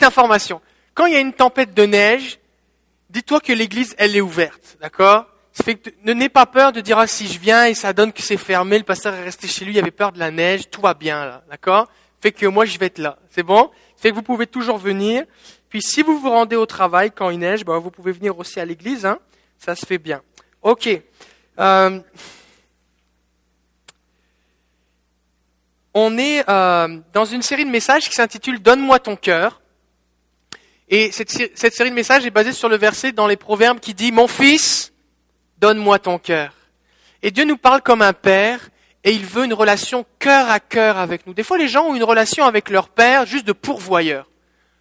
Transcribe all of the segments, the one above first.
petite information. Quand il y a une tempête de neige, dis-toi que l'église, elle est ouverte, d'accord? Ne n'aie pas peur de dire, ah, si je viens et ça donne que c'est fermé, le pasteur est resté chez lui, il avait peur de la neige, tout va bien, là, d'accord? Fait que moi, je vais être là, c'est bon? Fait que vous pouvez toujours venir. Puis si vous vous rendez au travail quand il neige, ben, vous pouvez venir aussi à l'église, hein Ça se fait bien. Ok. Euh, on est euh, dans une série de messages qui s'intitule Donne-moi ton cœur. Et cette, série de messages est basée sur le verset dans les Proverbes qui dit Mon fils, donne-moi ton cœur. Et Dieu nous parle comme un père et il veut une relation cœur à cœur avec nous. Des fois, les gens ont une relation avec leur père juste de pourvoyeur.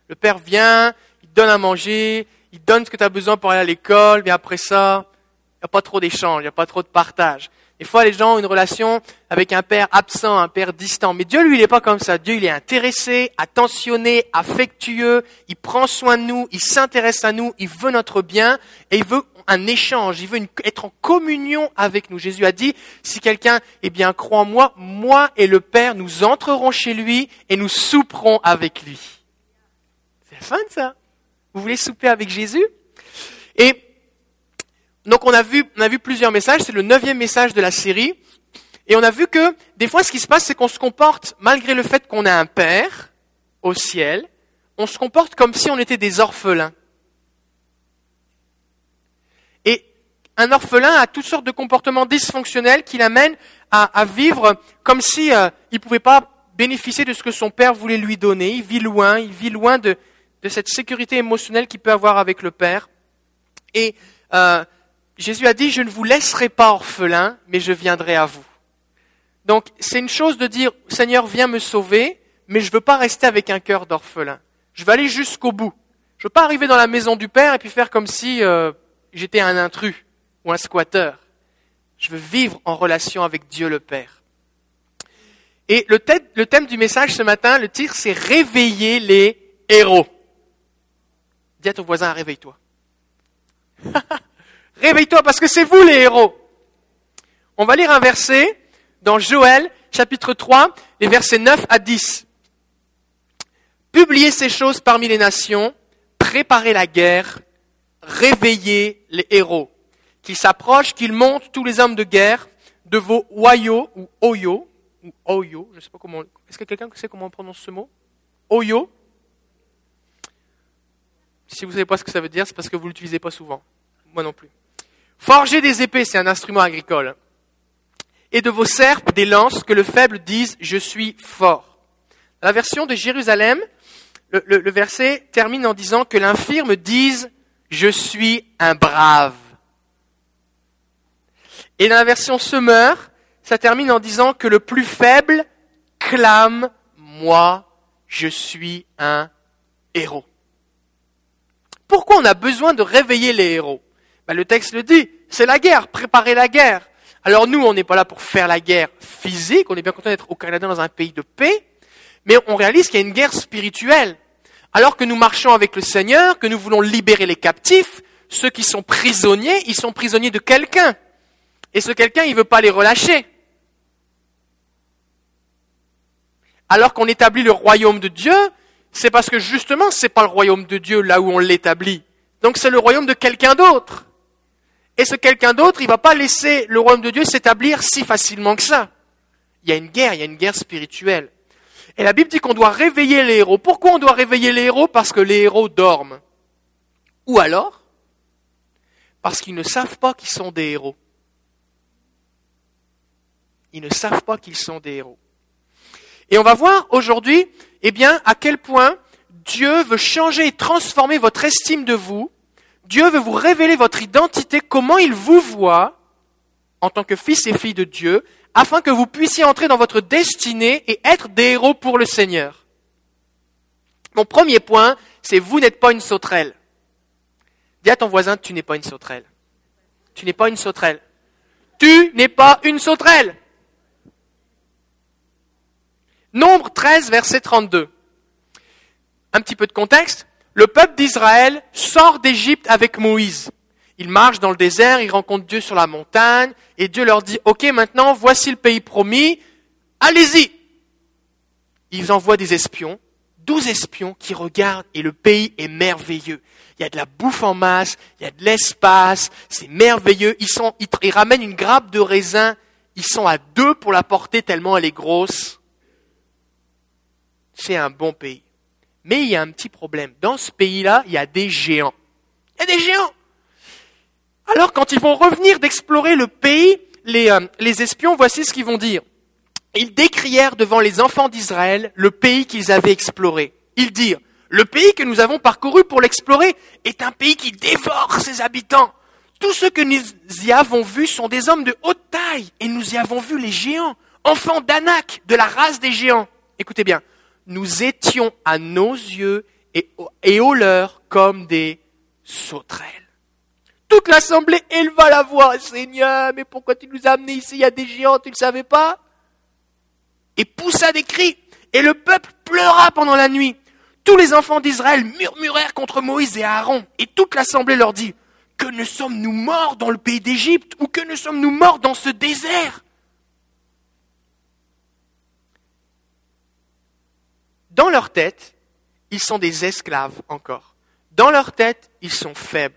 Le père vient, il donne à manger, il donne ce que tu as besoin pour aller à l'école, mais après ça, il n'y a pas trop d'échange, il n'y a pas trop de partage. Des fois, les gens ont une relation avec un père absent, un père distant. Mais Dieu, lui, il n'est pas comme ça. Dieu, il est intéressé, attentionné, affectueux. Il prend soin de nous, il s'intéresse à nous, il veut notre bien et il veut un échange. Il veut être en communion avec nous. Jésus a dit, si quelqu'un, eh bien, croit en moi, moi et le Père, nous entrerons chez lui et nous souperons avec lui. C'est fun, ça. Vous voulez souper avec Jésus? Et donc on a vu, on a vu plusieurs messages, c'est le neuvième message de la série, et on a vu que des fois ce qui se passe, c'est qu'on se comporte, malgré le fait qu'on a un père au ciel, on se comporte comme si on était des orphelins. Et un orphelin a toutes sortes de comportements dysfonctionnels qui l'amènent à, vivre comme si euh, il pouvait pas bénéficier de ce que son père voulait lui donner. Il vit loin, il vit loin de, de cette sécurité émotionnelle qu'il peut avoir avec le père. Et euh, Jésus a dit, je ne vous laisserai pas orphelin, mais je viendrai à vous. Donc c'est une chose de dire, Seigneur, viens me sauver, mais je ne veux pas rester avec un cœur d'orphelin. Je veux aller jusqu'au bout. Je ne veux pas arriver dans la maison du Père et puis faire comme si euh, j'étais un intrus ou un squatteur. Je veux vivre en relation avec Dieu le Père. Et le, le thème du message ce matin, le titre, c'est Réveiller les héros. Dis à ton voisin, réveille-toi. Réveille-toi parce que c'est vous les héros. On va lire un verset dans Joël chapitre 3, les versets 9 à 10. Publiez ces choses parmi les nations, préparez la guerre, réveillez les héros. Qu'ils s'approchent, qu'ils montent tous les hommes de guerre de vos Oyo ou Oyo, ou Oyo, je sais pas comment. Est-ce que quelqu'un sait comment on prononce ce mot? Oyo Si vous ne savez pas ce que ça veut dire, c'est parce que vous ne l'utilisez pas souvent. Moi non plus. Forger des épées, c'est un instrument agricole. Et de vos serpes, des lances, que le faible dise Je suis fort. la version de Jérusalem, le, verset termine en disant que l'infirme dise Je suis un brave. Et dans la version Semeur, ça termine en disant que le plus faible clame Moi, je suis un héros. Pourquoi on a besoin de réveiller les héros? Ben, le texte le dit, c'est la guerre, préparer la guerre. Alors nous, on n'est pas là pour faire la guerre physique, on est bien content d'être au Canada dans un pays de paix, mais on réalise qu'il y a une guerre spirituelle. Alors que nous marchons avec le Seigneur, que nous voulons libérer les captifs, ceux qui sont prisonniers, ils sont prisonniers de quelqu'un. Et ce quelqu'un, il ne veut pas les relâcher. Alors qu'on établit le royaume de Dieu, c'est parce que justement, ce n'est pas le royaume de Dieu là où on l'établit. Donc c'est le royaume de quelqu'un d'autre. Et ce quelqu'un d'autre, il ne va pas laisser le royaume de Dieu s'établir si facilement que ça. Il y a une guerre, il y a une guerre spirituelle. Et la Bible dit qu'on doit réveiller les héros. Pourquoi on doit réveiller les héros? Parce que les héros dorment. Ou alors Parce qu'ils ne savent pas qu'ils sont des héros. Ils ne savent pas qu'ils sont des héros. Et on va voir aujourd'hui, eh bien, à quel point Dieu veut changer et transformer votre estime de vous Dieu veut vous révéler votre identité, comment il vous voit en tant que fils et fille de Dieu, afin que vous puissiez entrer dans votre destinée et être des héros pour le Seigneur. Mon premier point, c'est vous n'êtes pas une sauterelle. Dis à ton voisin, tu n'es pas une sauterelle. Tu n'es pas une sauterelle. Tu n'es pas une sauterelle. Nombre 13, verset 32. Un petit peu de contexte le peuple d'Israël sort d'Égypte avec Moïse. Ils marchent dans le désert, ils rencontrent Dieu sur la montagne, et Dieu leur dit, OK, maintenant, voici le pays promis, allez-y. Ils envoient des espions, douze espions qui regardent et le pays est merveilleux. Il y a de la bouffe en masse, il y a de l'espace, c'est merveilleux. Ils, ils, ramènent une grappe de raisin, ils sont à deux pour la porter tellement elle est grosse. C'est un bon pays. Mais il y a un petit problème. Dans ce pays-là, il y a des géants. Il y a des géants. Alors quand ils vont revenir d'explorer le pays, les, euh, les espions, voici ce qu'ils vont dire. Ils décrièrent devant les enfants d'Israël le pays qu'ils avaient exploré. Ils dirent, le pays que nous avons parcouru pour l'explorer est un pays qui dévore ses habitants. Tous ceux que nous y avons vus sont des hommes de haute taille, et nous y avons vu les géants, enfants d'Anak, de la race des géants. Écoutez bien, nous étions à nos yeux et, aux leurs comme des sauterelles. Toute l'assemblée éleva la voix. Seigneur, mais pourquoi tu nous as amenés ici? Il y a des géants, tu ne le savais pas? Et poussa des cris. Et le peuple pleura pendant la nuit. Tous les enfants d'Israël murmurèrent contre Moïse et Aaron. Et toute l'assemblée leur dit, que ne sommes-nous morts dans le pays d'Égypte ou que ne sommes-nous morts dans ce désert? Dans leur tête, ils sont des esclaves encore. Dans leur tête, ils sont faibles.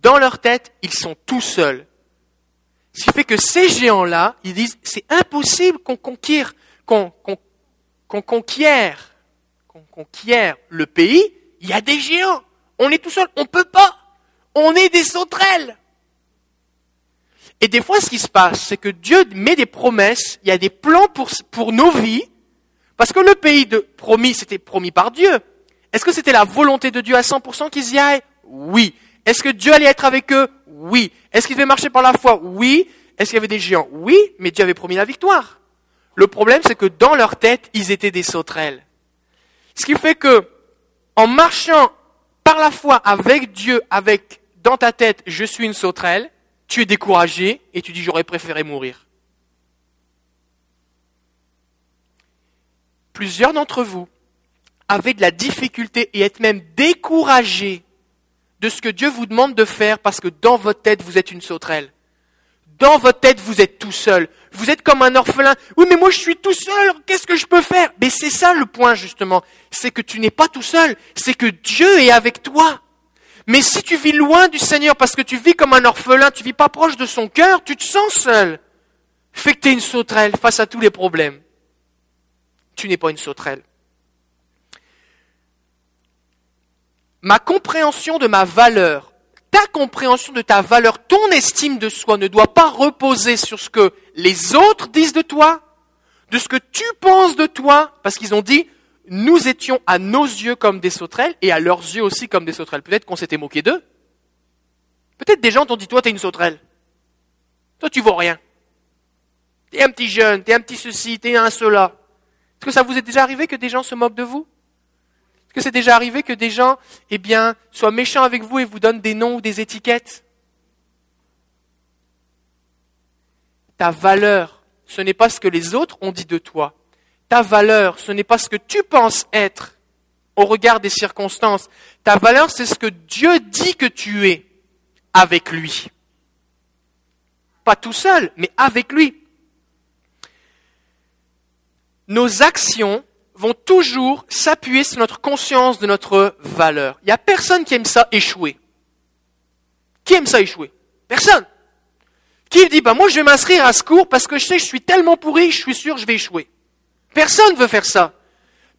Dans leur tête, ils sont tout seuls. Ce qui fait que ces géants-là, ils disent, c'est impossible qu'on conquiert, qu'on conquiert, le pays. Il y a des géants. On est tout seul. On ne peut pas. On est des sauterelles. Et des fois, ce qui se passe, c'est que Dieu met des promesses, il y a des plans pour nos vies, parce que le pays de promis, c'était promis par Dieu. Est-ce que c'était la volonté de Dieu à 100% qu'ils y aillent? Oui. Est-ce que Dieu allait être avec eux? Oui. Est-ce qu'ils devaient marcher par la foi? Oui. Est-ce qu'il y avait des géants? Oui, mais Dieu avait promis la victoire. Le problème, c'est que dans leur tête, ils étaient des sauterelles. Ce qui fait que, en marchant par la foi avec Dieu, avec dans ta tête, je suis une sauterelle, tu es découragé et tu dis j'aurais préféré mourir. Plusieurs d'entre vous avaient de la difficulté et êtes même découragés de ce que Dieu vous demande de faire parce que dans votre tête, vous êtes une sauterelle. Dans votre tête, vous êtes tout seul. Vous êtes comme un orphelin. Oui, mais moi, je suis tout seul. Qu'est-ce que je peux faire? Mais c'est ça le point, justement. C'est que tu n'es pas tout seul. C'est que Dieu est avec toi. Mais si tu vis loin du Seigneur parce que tu vis comme un orphelin, tu vis pas proche de son cœur, tu te sens seul. Fait que tu es une sauterelle face à tous les problèmes. Tu n'es pas une sauterelle. ma compréhension de ma valeur, ta compréhension de ta valeur, ton estime de soi ne doit pas reposer sur ce que les autres disent de toi, de ce que tu penses de toi, parce qu'ils ont dit, nous étions à nos yeux comme des sauterelles et à leurs yeux aussi comme des sauterelles. Peut-être qu'on s'était moqué d'eux. Peut-être des gens t'ont dit, toi, t'es une sauterelle. Toi, tu vaux rien. T'es un petit jeune, t'es un petit ceci, t'es un cela. Est-ce que ça vous est déjà arrivé que des gens se moquent de vous? Que c'est déjà arrivé que des gens, eh bien, soient méchants avec vous et vous donnent des noms ou des étiquettes? Ta valeur, ce n'est pas ce que les autres ont dit de toi. Ta valeur, ce n'est pas ce que tu penses être au regard des circonstances. Ta valeur, c'est ce que Dieu dit que tu es avec lui. Pas tout seul, mais avec lui. Nos actions vont toujours s'appuyer sur notre conscience de notre valeur. Il n'y a personne qui aime ça échouer. Qui aime ça échouer? Personne. Qui dit, bah moi je vais m'inscrire à ce cours parce que je sais que je suis tellement pourri, je suis sûr que je vais échouer. Personne veut faire ça.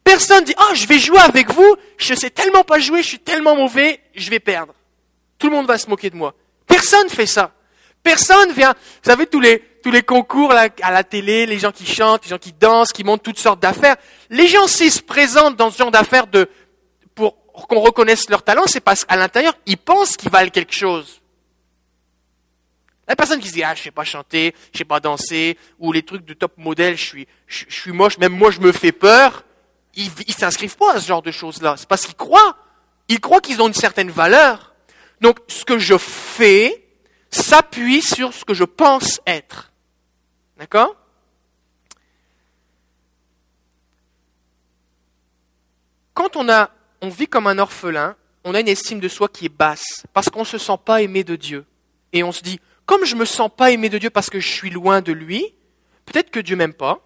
Personne dit, ah, je vais jouer avec vous, je sais tellement pas jouer, je suis tellement mauvais, je vais perdre. Tout le monde va se moquer de moi. Personne fait ça. Personne vient, vous savez, tous les, tous les concours à la télé, les gens qui chantent, les gens qui dansent, qui montent toutes sortes d'affaires. Les gens, s'ils se présentent dans ce genre d'affaires pour qu'on reconnaisse leur talent, c'est parce qu'à l'intérieur, ils pensent qu'ils valent quelque chose. La personne qui se dit, ah, je sais pas chanter, je sais pas danser, ou les trucs de top modèle, je suis, je, suis moche, même moi je me fais peur, ils, ils s'inscrivent pas à ce genre de choses-là. C'est parce qu'ils croient. Ils croient qu'ils ont une certaine valeur. Donc, ce que je fais, s'appuie sur ce que je pense être. D'accord? Quand on, a, on vit comme un orphelin, on a une estime de soi qui est basse, parce qu'on ne se sent pas aimé de Dieu. Et on se dit, comme je ne me sens pas aimé de Dieu parce que je suis loin de lui, peut-être que Dieu m'aime pas,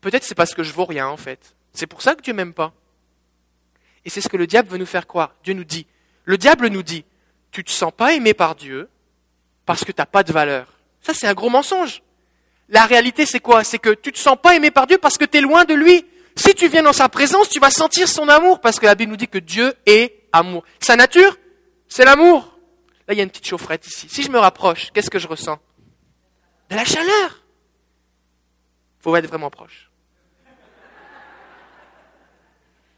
peut-être c'est parce que je vaux rien en fait. C'est pour ça que Dieu m'aime pas. Et c'est ce que le diable veut nous faire croire. Dieu nous dit, le diable nous dit, tu te sens pas aimé par Dieu parce que tu n'as pas de valeur. Ça, c'est un gros mensonge. La réalité, c'est quoi? C'est que tu te sens pas aimé par Dieu parce que tu es loin de lui. Si tu viens dans sa présence, tu vas sentir son amour parce que la Bible nous dit que Dieu est amour. Sa nature, c'est l'amour. Là, il y a une petite chaufferette ici. Si je me rapproche, qu'est-ce que je ressens? De la chaleur. Faut être vraiment proche.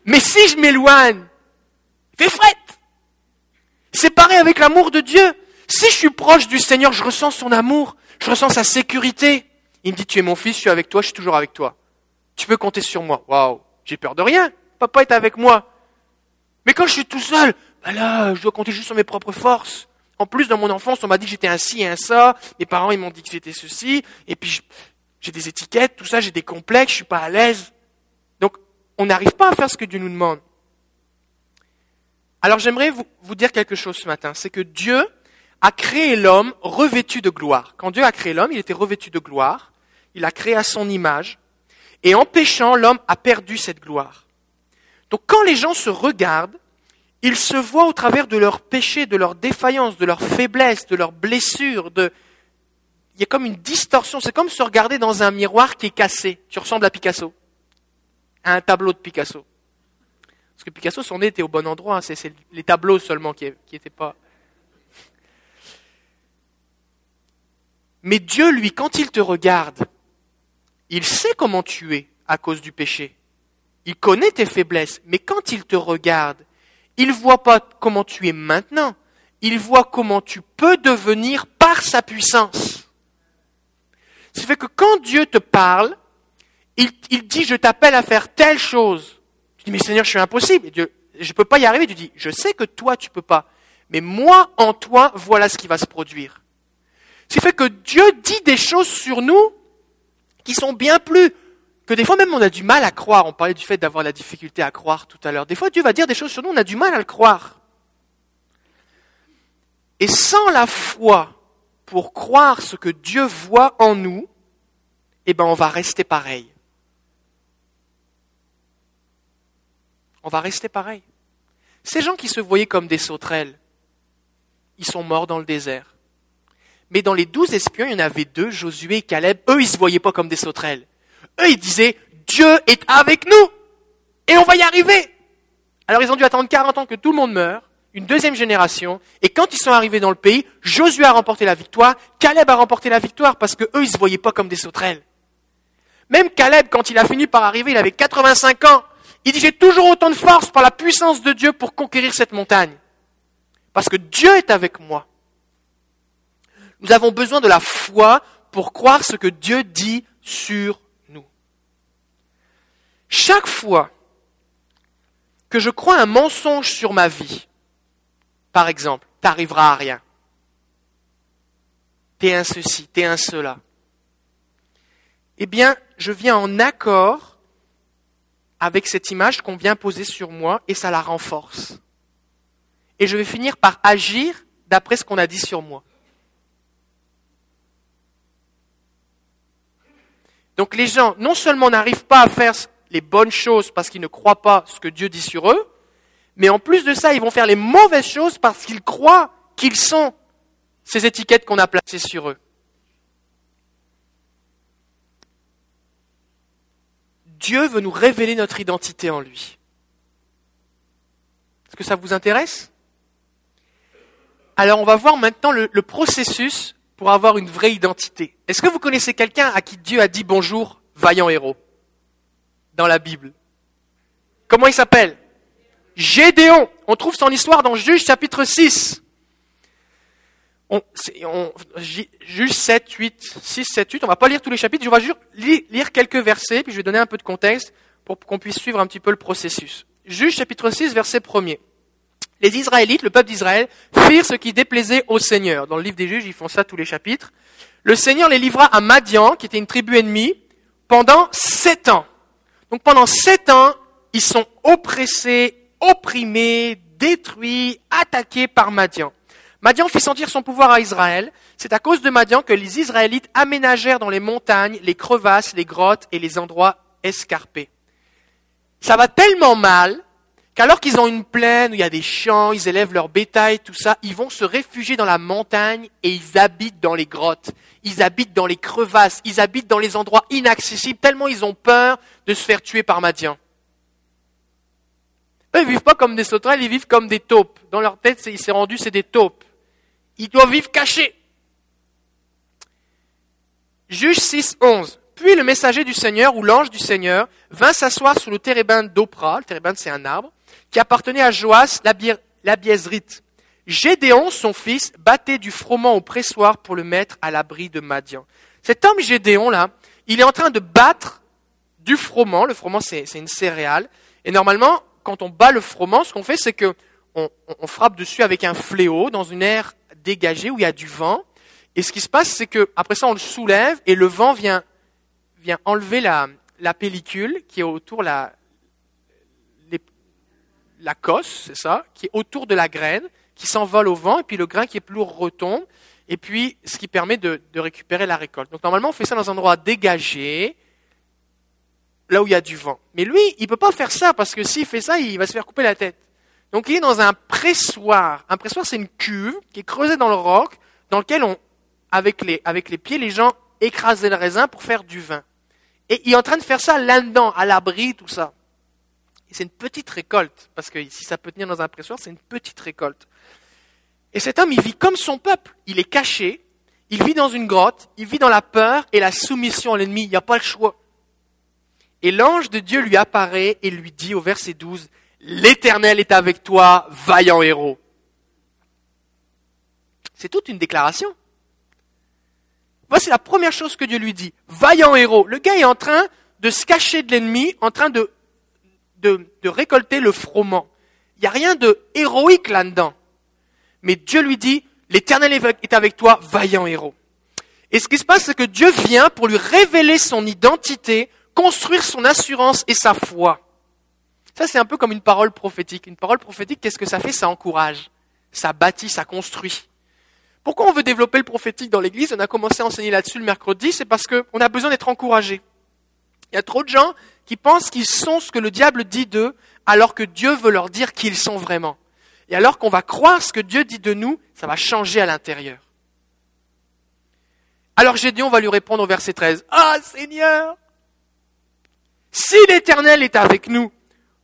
Mais si je m'éloigne, fais frette. C'est pareil avec l'amour de Dieu. Si je suis proche du Seigneur, je ressens son amour, je ressens sa sécurité. Il me dit, tu es mon fils, je suis avec toi, je suis toujours avec toi. Tu peux compter sur moi. Waouh, j'ai peur de rien. Papa est avec moi. Mais quand je suis tout seul, bah là, je dois compter juste sur mes propres forces. En plus, dans mon enfance, on m'a dit que j'étais un ci et un ça. Mes parents, ils m'ont dit que c'était ceci. Et puis, j'ai des étiquettes, tout ça, j'ai des complexes, je suis pas à l'aise. Donc, on n'arrive pas à faire ce que Dieu nous demande. Alors, j'aimerais vous, vous dire quelque chose ce matin. C'est que Dieu a créé l'homme revêtu de gloire. Quand Dieu a créé l'homme, il était revêtu de gloire. Il a créé à son image. Et en péchant, l'homme a perdu cette gloire. Donc quand les gens se regardent, ils se voient au travers de leurs péchés, de leurs défaillances, de leurs faiblesses, de leurs blessures. Il y a comme une distorsion. C'est comme se regarder dans un miroir qui est cassé. Tu ressembles à Picasso. À un tableau de Picasso. Parce que Picasso, son nez était au bon endroit. C'est les tableaux seulement qui n'étaient pas... Mais Dieu, lui, quand il te regarde, il sait comment tu es à cause du péché. Il connaît tes faiblesses, mais quand il te regarde, il ne voit pas comment tu es maintenant, il voit comment tu peux devenir par sa puissance. Ce fait que quand Dieu te parle, il, dit je t'appelle à faire telle chose. Tu dis mais Seigneur, je suis impossible. Je ne peux pas y arriver. Tu dis je sais que toi tu peux pas, mais moi en toi voilà ce qui va se produire. Ce fait que Dieu dit des choses sur nous qui sont bien plus que des fois même on a du mal à croire. On parlait du fait d'avoir la difficulté à croire tout à l'heure. Des fois Dieu va dire des choses sur nous, on a du mal à le croire. Et sans la foi pour croire ce que Dieu voit en nous, eh ben on va rester pareil. On va rester pareil. Ces gens qui se voyaient comme des sauterelles, ils sont morts dans le désert. Mais dans les douze espions, il y en avait deux, Josué et Caleb. Eux, ils se voyaient pas comme des sauterelles. Eux, ils disaient, Dieu est avec nous. Et on va y arriver. Alors ils ont dû attendre 40 ans que tout le monde meure, une deuxième génération, et quand ils sont arrivés dans le pays, Josué a remporté la victoire, Caleb a remporté la victoire parce que eux, ils se voyaient pas comme des sauterelles. Même Caleb, quand il a fini par arriver, il avait 85 ans. Il dit, j'ai toujours autant de force par la puissance de Dieu pour conquérir cette montagne. Parce que Dieu est avec moi. Nous avons besoin de la foi pour croire ce que Dieu dit sur nous. Chaque fois que je crois un mensonge sur ma vie, par exemple, t'arriveras à rien. T'es un ceci, t'es un cela. Eh bien, je viens en accord avec cette image qu'on vient poser sur moi et ça la renforce. Et je vais finir par agir d'après ce qu'on a dit sur moi. Donc les gens, non seulement n'arrivent pas à faire les bonnes choses parce qu'ils ne croient pas ce que Dieu dit sur eux, mais en plus de ça, ils vont faire les mauvaises choses parce qu'ils croient qu'ils sont ces étiquettes qu'on a placées sur eux. Dieu veut nous révéler notre identité en lui. Est-ce que ça vous intéresse? Alors on va voir maintenant le, le processus pour avoir une vraie identité. Est-ce que vous connaissez quelqu'un à qui Dieu a dit bonjour, vaillant héros, dans la Bible? Comment il s'appelle? Gédéon. On trouve son histoire dans Juge chapitre 6. On, Juge 7, 8, 6, 7, 8. On va pas lire tous les chapitres. Je vais juste lire quelques versets, puis je vais donner un peu de contexte pour qu'on puisse suivre un petit peu le processus. Juge chapitre 6, verset 1er les Israélites, le peuple d'Israël, firent ce qui déplaisait au Seigneur. Dans le livre des juges, ils font ça tous les chapitres. Le Seigneur les livra à Madian, qui était une tribu ennemie, pendant sept ans. Donc pendant sept ans, ils sont oppressés, opprimés, détruits, attaqués par Madian. Madian fit sentir son pouvoir à Israël. C'est à cause de Madian que les Israélites aménagèrent dans les montagnes les crevasses, les grottes et les endroits escarpés. Ça va tellement mal qu'alors qu'ils ont une plaine où il y a des champs, ils élèvent leur bétail, tout ça, ils vont se réfugier dans la montagne et ils habitent dans les grottes, ils habitent dans les crevasses, ils habitent dans les endroits inaccessibles, tellement ils ont peur de se faire tuer par Madian. Eux, ils vivent pas comme des sauterelles, ils vivent comme des taupes. Dans leur tête, il s'est rendu, c'est des taupes. Ils doivent vivre cachés. Juge 6, 11. Puis le messager du Seigneur ou l'ange du Seigneur vint s'asseoir sous le térébinthe d'Opra. Le térébinthe, c'est un arbre qui appartenait à Joas l'Abiezrite. Gédéon, son fils, battait du froment au pressoir pour le mettre à l'abri de Madian. Cet homme Gédéon, là, il est en train de battre du froment. Le froment, c'est une céréale. Et normalement, quand on bat le froment, ce qu'on fait, c'est que on, frappe dessus avec un fléau dans une aire dégagée où il y a du vent. Et ce qui se passe, c'est que après ça, on le soulève et le vent vient, vient enlever la, la pellicule qui est autour la, la cosse, c'est ça, qui est autour de la graine, qui s'envole au vent, et puis le grain qui est plus lourd retombe, et puis ce qui permet de, récupérer la récolte. Donc normalement, on fait ça dans un endroit dégagé, là où il y a du vent. Mais lui, il ne peut pas faire ça, parce que s'il fait ça, il va se faire couper la tête. Donc il est dans un pressoir. Un pressoir, c'est une cuve qui est creusée dans le roc, dans lequel on, avec les, avec les pieds, les gens écrasaient le raisin pour faire du vin. Et il est en train de faire ça là-dedans, à l'abri, tout ça. C'est une petite récolte, parce que si ça peut tenir dans un pressoir, c'est une petite récolte. Et cet homme, il vit comme son peuple. Il est caché, il vit dans une grotte, il vit dans la peur et la soumission à l'ennemi. Il n'y a pas le choix. Et l'ange de Dieu lui apparaît et lui dit au verset 12, L'Éternel est avec toi, vaillant héros. C'est toute une déclaration. Voici la première chose que Dieu lui dit. Vaillant héros. Le gars est en train de se cacher de l'ennemi, en train de, de, récolter le froment. Il n'y a rien de héroïque là-dedans. Mais Dieu lui dit, l'Éternel est avec toi, vaillant héros. Et ce qui se passe, c'est que Dieu vient pour lui révéler son identité, construire son assurance et sa foi. Ça, c'est un peu comme une parole prophétique. Une parole prophétique, qu'est-ce que ça fait? Ça encourage, ça bâtit, ça construit. Pourquoi on veut développer le prophétique dans l'Église? On a commencé à enseigner là-dessus le mercredi, c'est parce qu'on a besoin d'être encouragé. Il y a trop de gens qui pensent qu'ils sont ce que le diable dit d'eux, alors que Dieu veut leur dire qui ils sont vraiment. Et alors qu'on va croire ce que Dieu dit de nous, ça va changer à l'intérieur. Alors Gédéon va lui répondre au verset 13. Ah Seigneur, si l'Éternel est avec nous,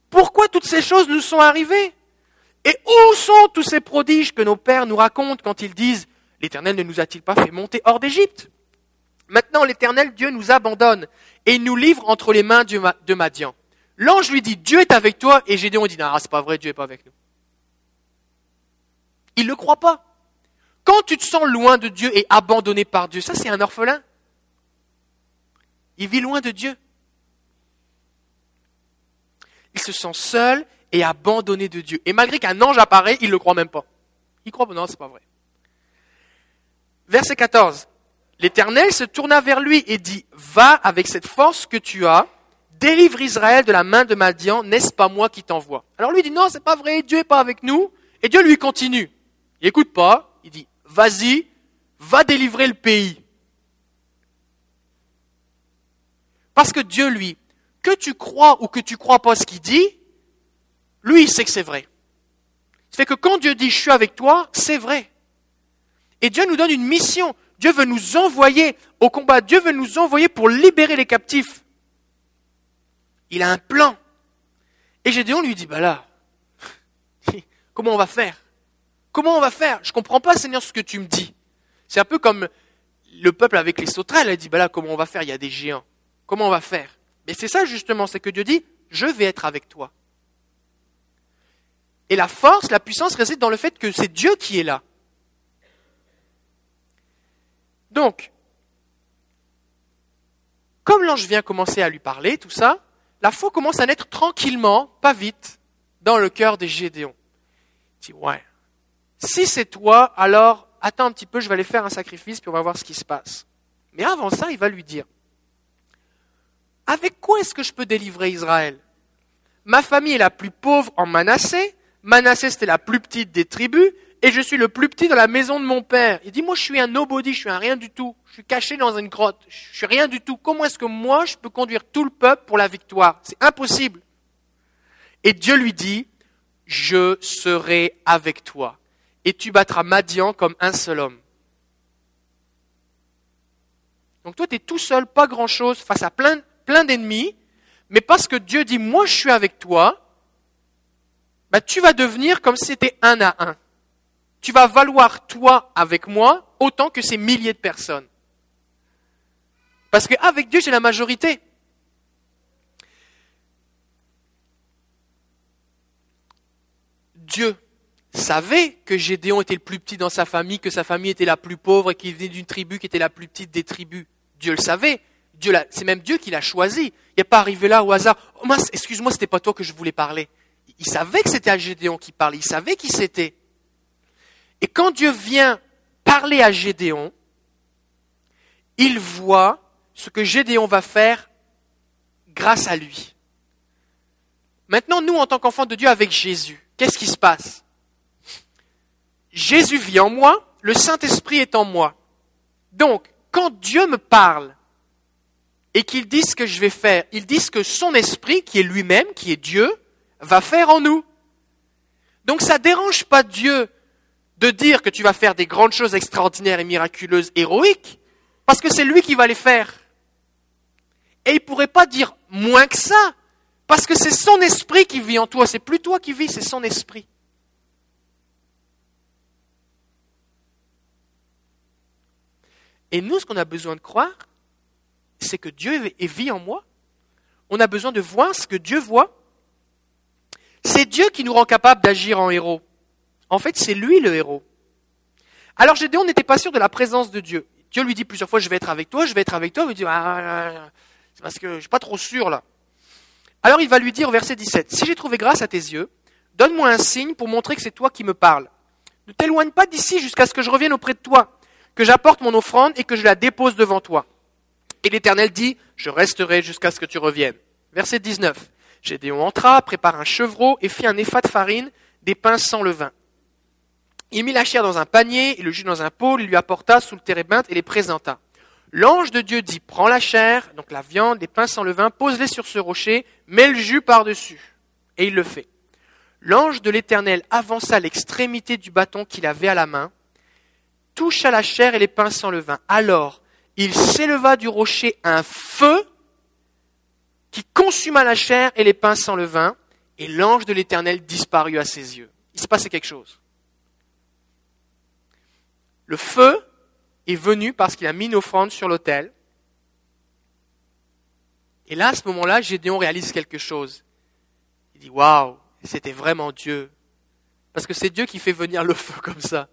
pourquoi toutes ces choses nous sont arrivées? Et où sont tous ces prodiges que nos pères nous racontent quand ils disent L'Éternel ne nous a-t-il pas fait monter hors d'Égypte? Maintenant, l'Éternel Dieu nous abandonne et nous livre entre les mains de Madian. L'ange lui dit, Dieu est avec toi, et Gédéon dit, non, c'est pas vrai, Dieu est pas avec nous. Il ne le croit pas. Quand tu te sens loin de Dieu et abandonné par Dieu, ça c'est un orphelin. Il vit loin de Dieu. Il se sent seul et abandonné de Dieu. Et malgré qu'un ange apparaît, il ne le croit même pas. Il croit, non, c'est pas vrai. Verset 14. L'Éternel se tourna vers lui et dit, va avec cette force que tu as, délivre Israël de la main de Madian, n'est-ce pas moi qui t'envoie? Alors lui dit, non, c'est pas vrai, Dieu est pas avec nous. Et Dieu lui continue. Il écoute pas, il dit, vas-y, va délivrer le pays. Parce que Dieu, lui, que tu crois ou que tu crois pas ce qu'il dit, lui, il sait que c'est vrai. C'est que quand Dieu dit je suis avec toi, c'est vrai. Et Dieu nous donne une mission. Dieu veut nous envoyer au combat. Dieu veut nous envoyer pour libérer les captifs. Il a un plan. Et Gédéon lui dit, bah là, comment on va faire? Comment on va faire? Je ne comprends pas, Seigneur, ce que tu me dis. C'est un peu comme le peuple avec les sauterelles. Elle dit, bah là, comment on va faire? Il y a des géants. Comment on va faire? Mais c'est ça justement, c'est que Dieu dit, je vais être avec toi. Et la force, la puissance réside dans le fait que c'est Dieu qui est là. Donc, comme l'ange vient commencer à lui parler, tout ça, la foi commence à naître tranquillement, pas vite, dans le cœur des Gédéons. Il dit, ouais, si c'est toi, alors attends un petit peu, je vais aller faire un sacrifice, puis on va voir ce qui se passe. Mais avant ça, il va lui dire, avec quoi est-ce que je peux délivrer Israël? Ma famille est la plus pauvre en Manassé, Manassé c'était la plus petite des tribus, et je suis le plus petit dans la maison de mon père. Il dit, moi je suis un nobody, je suis un rien du tout. Je suis caché dans une grotte, je suis rien du tout. Comment est-ce que moi je peux conduire tout le peuple pour la victoire? C'est impossible. Et Dieu lui dit, je serai avec toi, et tu battras Madian comme un seul homme. Donc toi, tu es tout seul, pas grand-chose, face à plein, plein d'ennemis, mais parce que Dieu dit, moi je suis avec toi, bah, tu vas devenir comme si c'était un à un. Tu vas valoir toi avec moi autant que ces milliers de personnes. Parce qu'avec Dieu, j'ai la majorité. Dieu savait que Gédéon était le plus petit dans sa famille, que sa famille était la plus pauvre et qu'il venait d'une tribu qui était la plus petite des tribus. Dieu le savait. Dieu c'est même Dieu qui l'a choisi. Il n'est pas arrivé là au hasard. Oh excuse-moi, c'était pas toi que je voulais parler. Il savait que c'était à Gédéon qui parlait. Il savait qui c'était. Et quand Dieu vient parler à Gédéon, il voit ce que Gédéon va faire grâce à lui. Maintenant, nous, en tant qu'enfants de Dieu avec Jésus, qu'est-ce qui se passe? Jésus vit en moi, le Saint-Esprit est en moi. Donc, quand Dieu me parle et qu'il dit ce que je vais faire, il dit ce que son esprit, qui est lui-même, qui est Dieu, va faire en nous. Donc ça ne dérange pas Dieu de dire que tu vas faire des grandes choses extraordinaires et miraculeuses, héroïques, parce que c'est lui qui va les faire. Et il ne pourrait pas dire moins que ça, parce que c'est son esprit qui vit en toi, c'est plus toi qui vis, c'est son esprit. Et nous, ce qu'on a besoin de croire, c'est que Dieu vit en moi. On a besoin de voir ce que Dieu voit. C'est Dieu qui nous rend capable d'agir en héros. En fait, c'est lui le héros. Alors Gédéon n'était pas sûr de la présence de Dieu. Dieu lui dit plusieurs fois, je vais être avec toi, je vais être avec toi. Il dit, ah, c'est parce que je suis pas trop sûr là. Alors il va lui dire verset 17, si j'ai trouvé grâce à tes yeux, donne-moi un signe pour montrer que c'est toi qui me parles. Ne t'éloigne pas d'ici jusqu'à ce que je revienne auprès de toi que j'apporte mon offrande et que je la dépose devant toi. Et l'Éternel dit, je resterai jusqu'à ce que tu reviennes. Verset 19. Gédéon entra, prépara un chevreau et fit un effat de farine, des pains sans levain. Il mit la chair dans un panier et le jus dans un pot, il lui apporta sous le térébinthe et les présenta. L'ange de Dieu dit, prends la chair, donc la viande, les pains sans levain, pose-les sur ce rocher, mets le jus par-dessus. Et il le fait. L'ange de l'Éternel avança l'extrémité du bâton qu'il avait à la main, toucha la chair et les pains sans levain. Alors, il s'éleva du rocher un feu qui consuma la chair et les pains sans levain, et l'ange de l'Éternel disparut à ses yeux. Il se passait quelque chose. Le feu est venu parce qu'il a mis une offrande sur l'autel. Et là, à ce moment-là, Gédéon réalise quelque chose. Il dit, waouh, c'était vraiment Dieu. Parce que c'est Dieu qui fait venir le feu comme ça.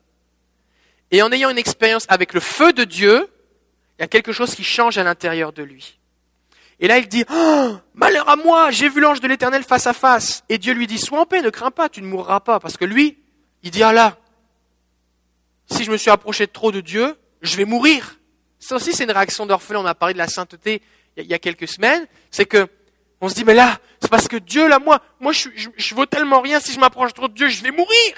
Et en ayant une expérience avec le feu de Dieu, il y a quelque chose qui change à l'intérieur de lui. Et là, il dit, oh, malheur à moi, j'ai vu l'ange de l'éternel face à face. Et Dieu lui dit, sois en paix, ne crains pas, tu ne mourras pas. Parce que lui, il dit, ah là, si je me suis approché trop de Dieu, je vais mourir. Ça aussi, c'est une réaction d'orphelin. On a parlé de la sainteté il y a quelques semaines. C'est que, on se dit, mais là, c'est parce que Dieu, là, moi, moi, je, je, je vaux tellement rien. Si je m'approche trop de Dieu, je vais mourir.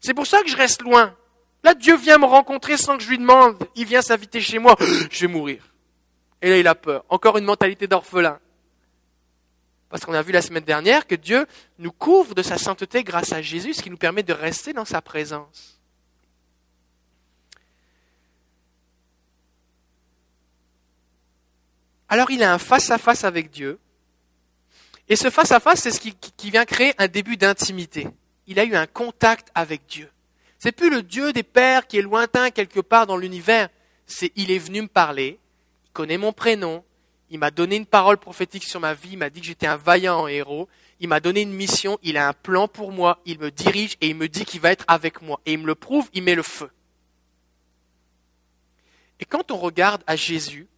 C'est pour ça que je reste loin. Là, Dieu vient me rencontrer sans que je lui demande. Il vient s'inviter chez moi. Je vais mourir. Et là, il a peur. Encore une mentalité d'orphelin. Parce qu'on a vu la semaine dernière que Dieu nous couvre de sa sainteté grâce à Jésus, ce qui nous permet de rester dans sa présence. Alors il a un face-à-face avec Dieu. Et ce face-à-face, c'est ce qui, qui vient créer un début d'intimité. Il a eu un contact avec Dieu. C'est plus le Dieu des pères qui est lointain quelque part dans l'univers. C'est il est venu me parler, il connaît mon prénom, il m'a donné une parole prophétique sur ma vie, il m'a dit que j'étais un vaillant héros, il m'a donné une mission, il a un plan pour moi, il me dirige et il me dit qu'il va être avec moi. Et il me le prouve, il met le feu. Et quand on regarde à Jésus,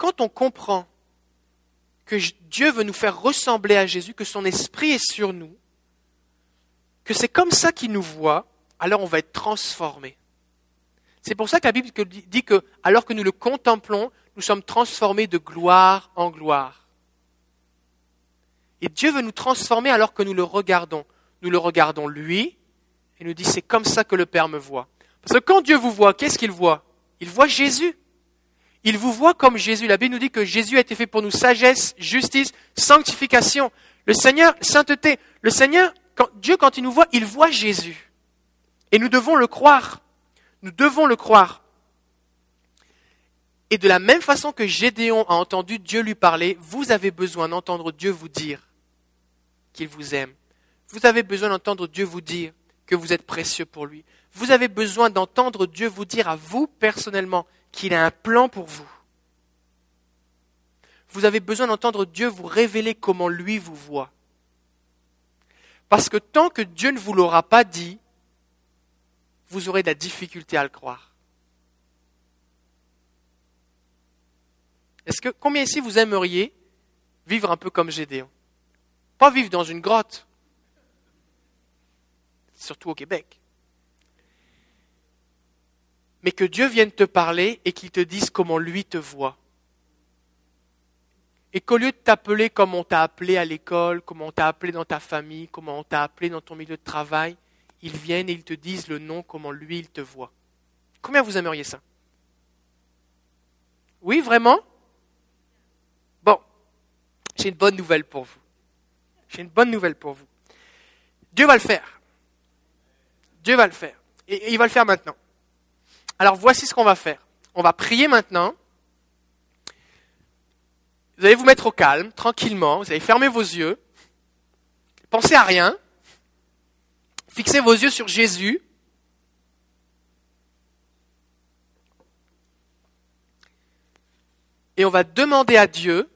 quand on comprend que Dieu veut nous faire ressembler à Jésus, que son esprit est sur nous, que c'est comme ça qu'il nous voit, alors on va être transformé. C'est pour ça que la Bible dit que, alors que nous le contemplons, nous sommes transformés de gloire en gloire. Et Dieu veut nous transformer alors que nous le regardons. Nous le regardons lui, et nous dit c'est comme ça que le Père me voit. Parce que quand Dieu vous voit, qu'est-ce qu'il voit? Il voit Jésus. Il vous voit comme Jésus. La Bible nous dit que Jésus a été fait pour nous sagesse, justice, sanctification. Le Seigneur, sainteté. Le Seigneur, Dieu, quand il nous voit, il voit Jésus. Et nous devons le croire. Nous devons le croire. Et de la même façon que Gédéon a entendu Dieu lui parler, vous avez besoin d'entendre Dieu vous dire qu'il vous aime. Vous avez besoin d'entendre Dieu vous dire que vous êtes précieux pour lui. Vous avez besoin d'entendre Dieu vous dire à vous personnellement qu'il a un plan pour vous. Vous avez besoin d'entendre Dieu vous révéler comment lui vous voit. Parce que tant que Dieu ne vous l'aura pas dit, vous aurez de la difficulté à le croire. Est-ce que combien ici vous aimeriez vivre un peu comme Gédéon? Pas vivre dans une grotte, surtout au Québec, mais que Dieu vienne te parler et qu'il te dise comment lui te voit. Et qu'au lieu de t'appeler comme on t'a appelé à l'école, comme on t'a appelé dans ta famille, comment on t'a appelé dans ton milieu de travail, ils viennent et ils te disent le nom, comment lui il te voit. Combien vous aimeriez ça? Oui, vraiment? Bon, j'ai une bonne nouvelle pour vous. J'ai une bonne nouvelle pour vous. Dieu va le faire. Dieu va le faire. Et il va le faire maintenant. Alors voici ce qu'on va faire. On va prier maintenant. Vous allez vous mettre au calme, tranquillement. Vous allez fermer vos yeux. Pensez à rien. Fixez vos yeux sur Jésus. Et on va demander à Dieu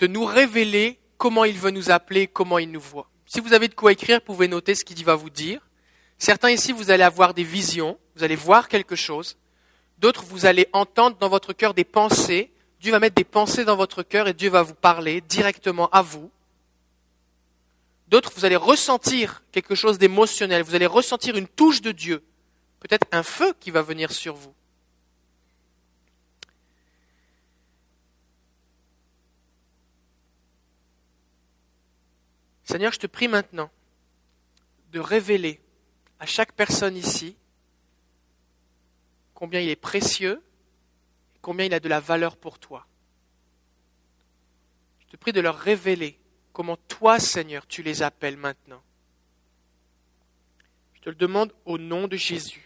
de nous révéler comment il veut nous appeler, comment il nous voit. Si vous avez de quoi écrire, vous pouvez noter ce qu'il va vous dire. Certains ici, vous allez avoir des visions, vous allez voir quelque chose. D'autres, vous allez entendre dans votre cœur des pensées. Dieu va mettre des pensées dans votre cœur et Dieu va vous parler directement à vous. D'autres, vous allez ressentir quelque chose d'émotionnel, vous allez ressentir une touche de Dieu, peut-être un feu qui va venir sur vous. Seigneur, je te prie maintenant de révéler à chaque personne ici combien il est précieux, combien il a de la valeur pour toi. Je te prie de leur révéler comment toi, Seigneur, tu les appelles maintenant. Je te le demande au nom de Jésus.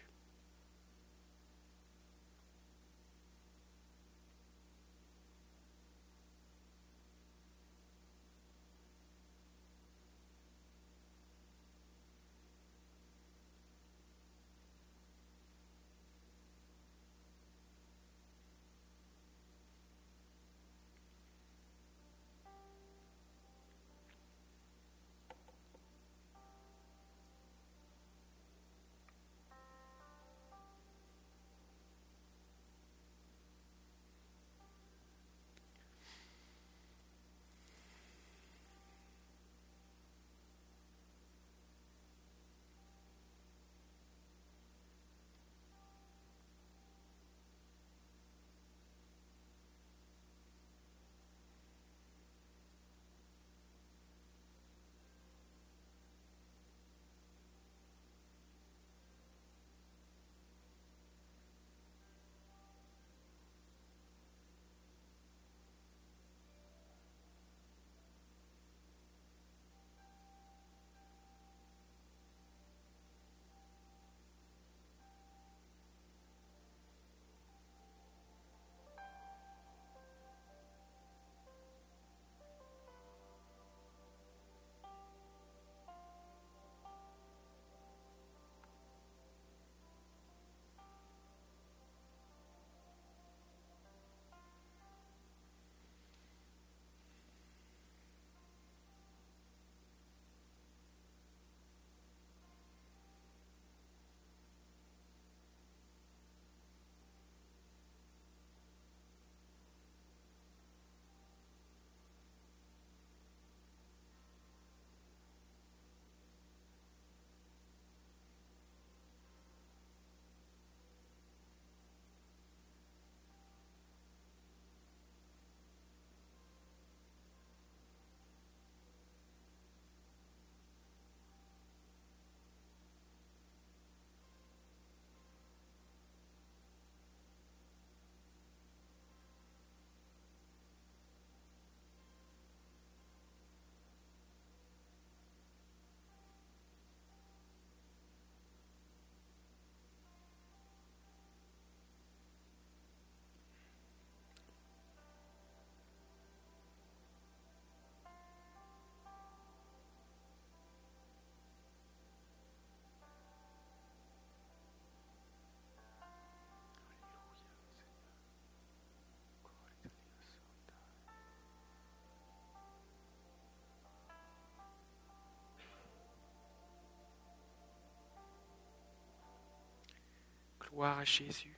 Gloire à Jésus.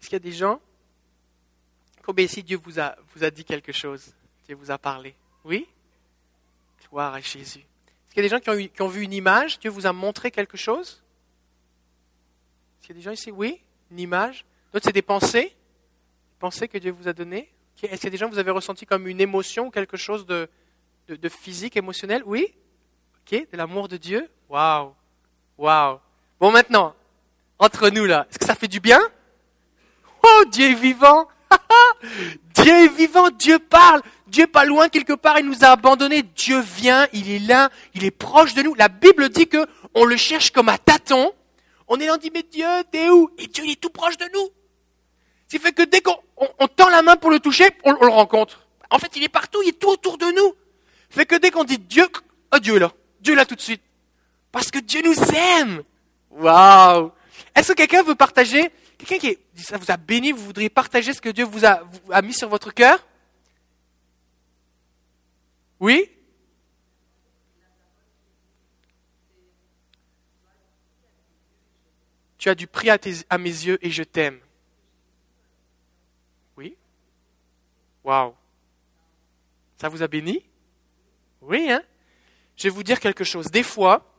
Est-ce qu'il y a des gens Combien ici Dieu vous a, vous a dit quelque chose Dieu vous a parlé? Oui? Gloire à Jésus. Est-ce qu'il y a des gens qui ont, qui ont vu une image Dieu vous a montré quelque chose? Est-ce qu'il y a des gens ici? Oui? Une image? D'autres, c'est des pensées? Pensées que Dieu vous a données? Est-ce qu'il y a des gens que vous avez ressenti comme une émotion ou quelque chose de, de, de physique, émotionnel? Oui? Ok. De l'amour de Dieu? Waouh. Waouh. Bon, maintenant, entre nous là, est-ce que ça fait du bien? Oh, Dieu est vivant Dieu est vivant, Dieu parle, Dieu pas loin quelque part, il nous a abandonnés, Dieu vient, il est là, il est proche de nous. La Bible dit que on le cherche comme à tâton. On est là, on dit mais Dieu, t'es où? Et Dieu il est tout proche de nous. Ce qui fait que dès qu'on on, tend la main pour le toucher, on, le rencontre. En fait, il est partout, il est tout autour de nous. Fait que dès qu'on dit Dieu, oh Dieu est là, Dieu est là tout de suite. Parce que Dieu nous aime. Waouh Est-ce que quelqu'un veut partager Quelqu'un qui ça vous a béni, vous voudriez partager ce que Dieu vous a, mis sur votre cœur? Oui? Tu as du prix à, à mes yeux et je t'aime. Oui? Waouh Ça vous a béni? Oui, hein? Je vais vous dire quelque chose. Des fois,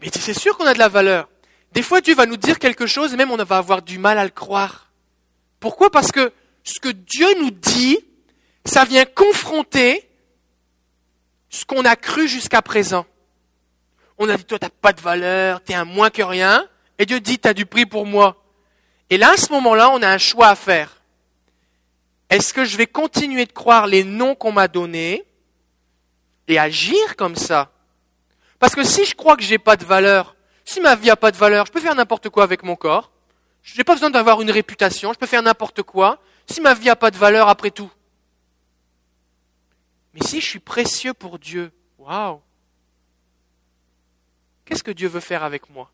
mais c'est sûr qu'on a de la valeur. Des fois, Dieu va nous dire quelque chose et même on va avoir du mal à le croire. Pourquoi? Parce que ce que Dieu nous dit, ça vient confronter ce qu'on a cru jusqu'à présent. On a dit, toi, t'as pas de valeur, t'es un moins que rien. Et Dieu dit, t'as du prix pour moi. Et là, à ce moment-là, on a un choix à faire. Est-ce que je vais continuer de croire les noms qu'on m'a donnés et agir comme ça? Parce que si je crois que j'ai pas de valeur, si ma vie n'a pas de valeur, je peux faire n'importe quoi avec mon corps. Je n'ai pas besoin d'avoir une réputation, je peux faire n'importe quoi. Si ma vie n'a pas de valeur après tout. Mais si je suis précieux pour Dieu, waouh Qu'est-ce que Dieu veut faire avec moi?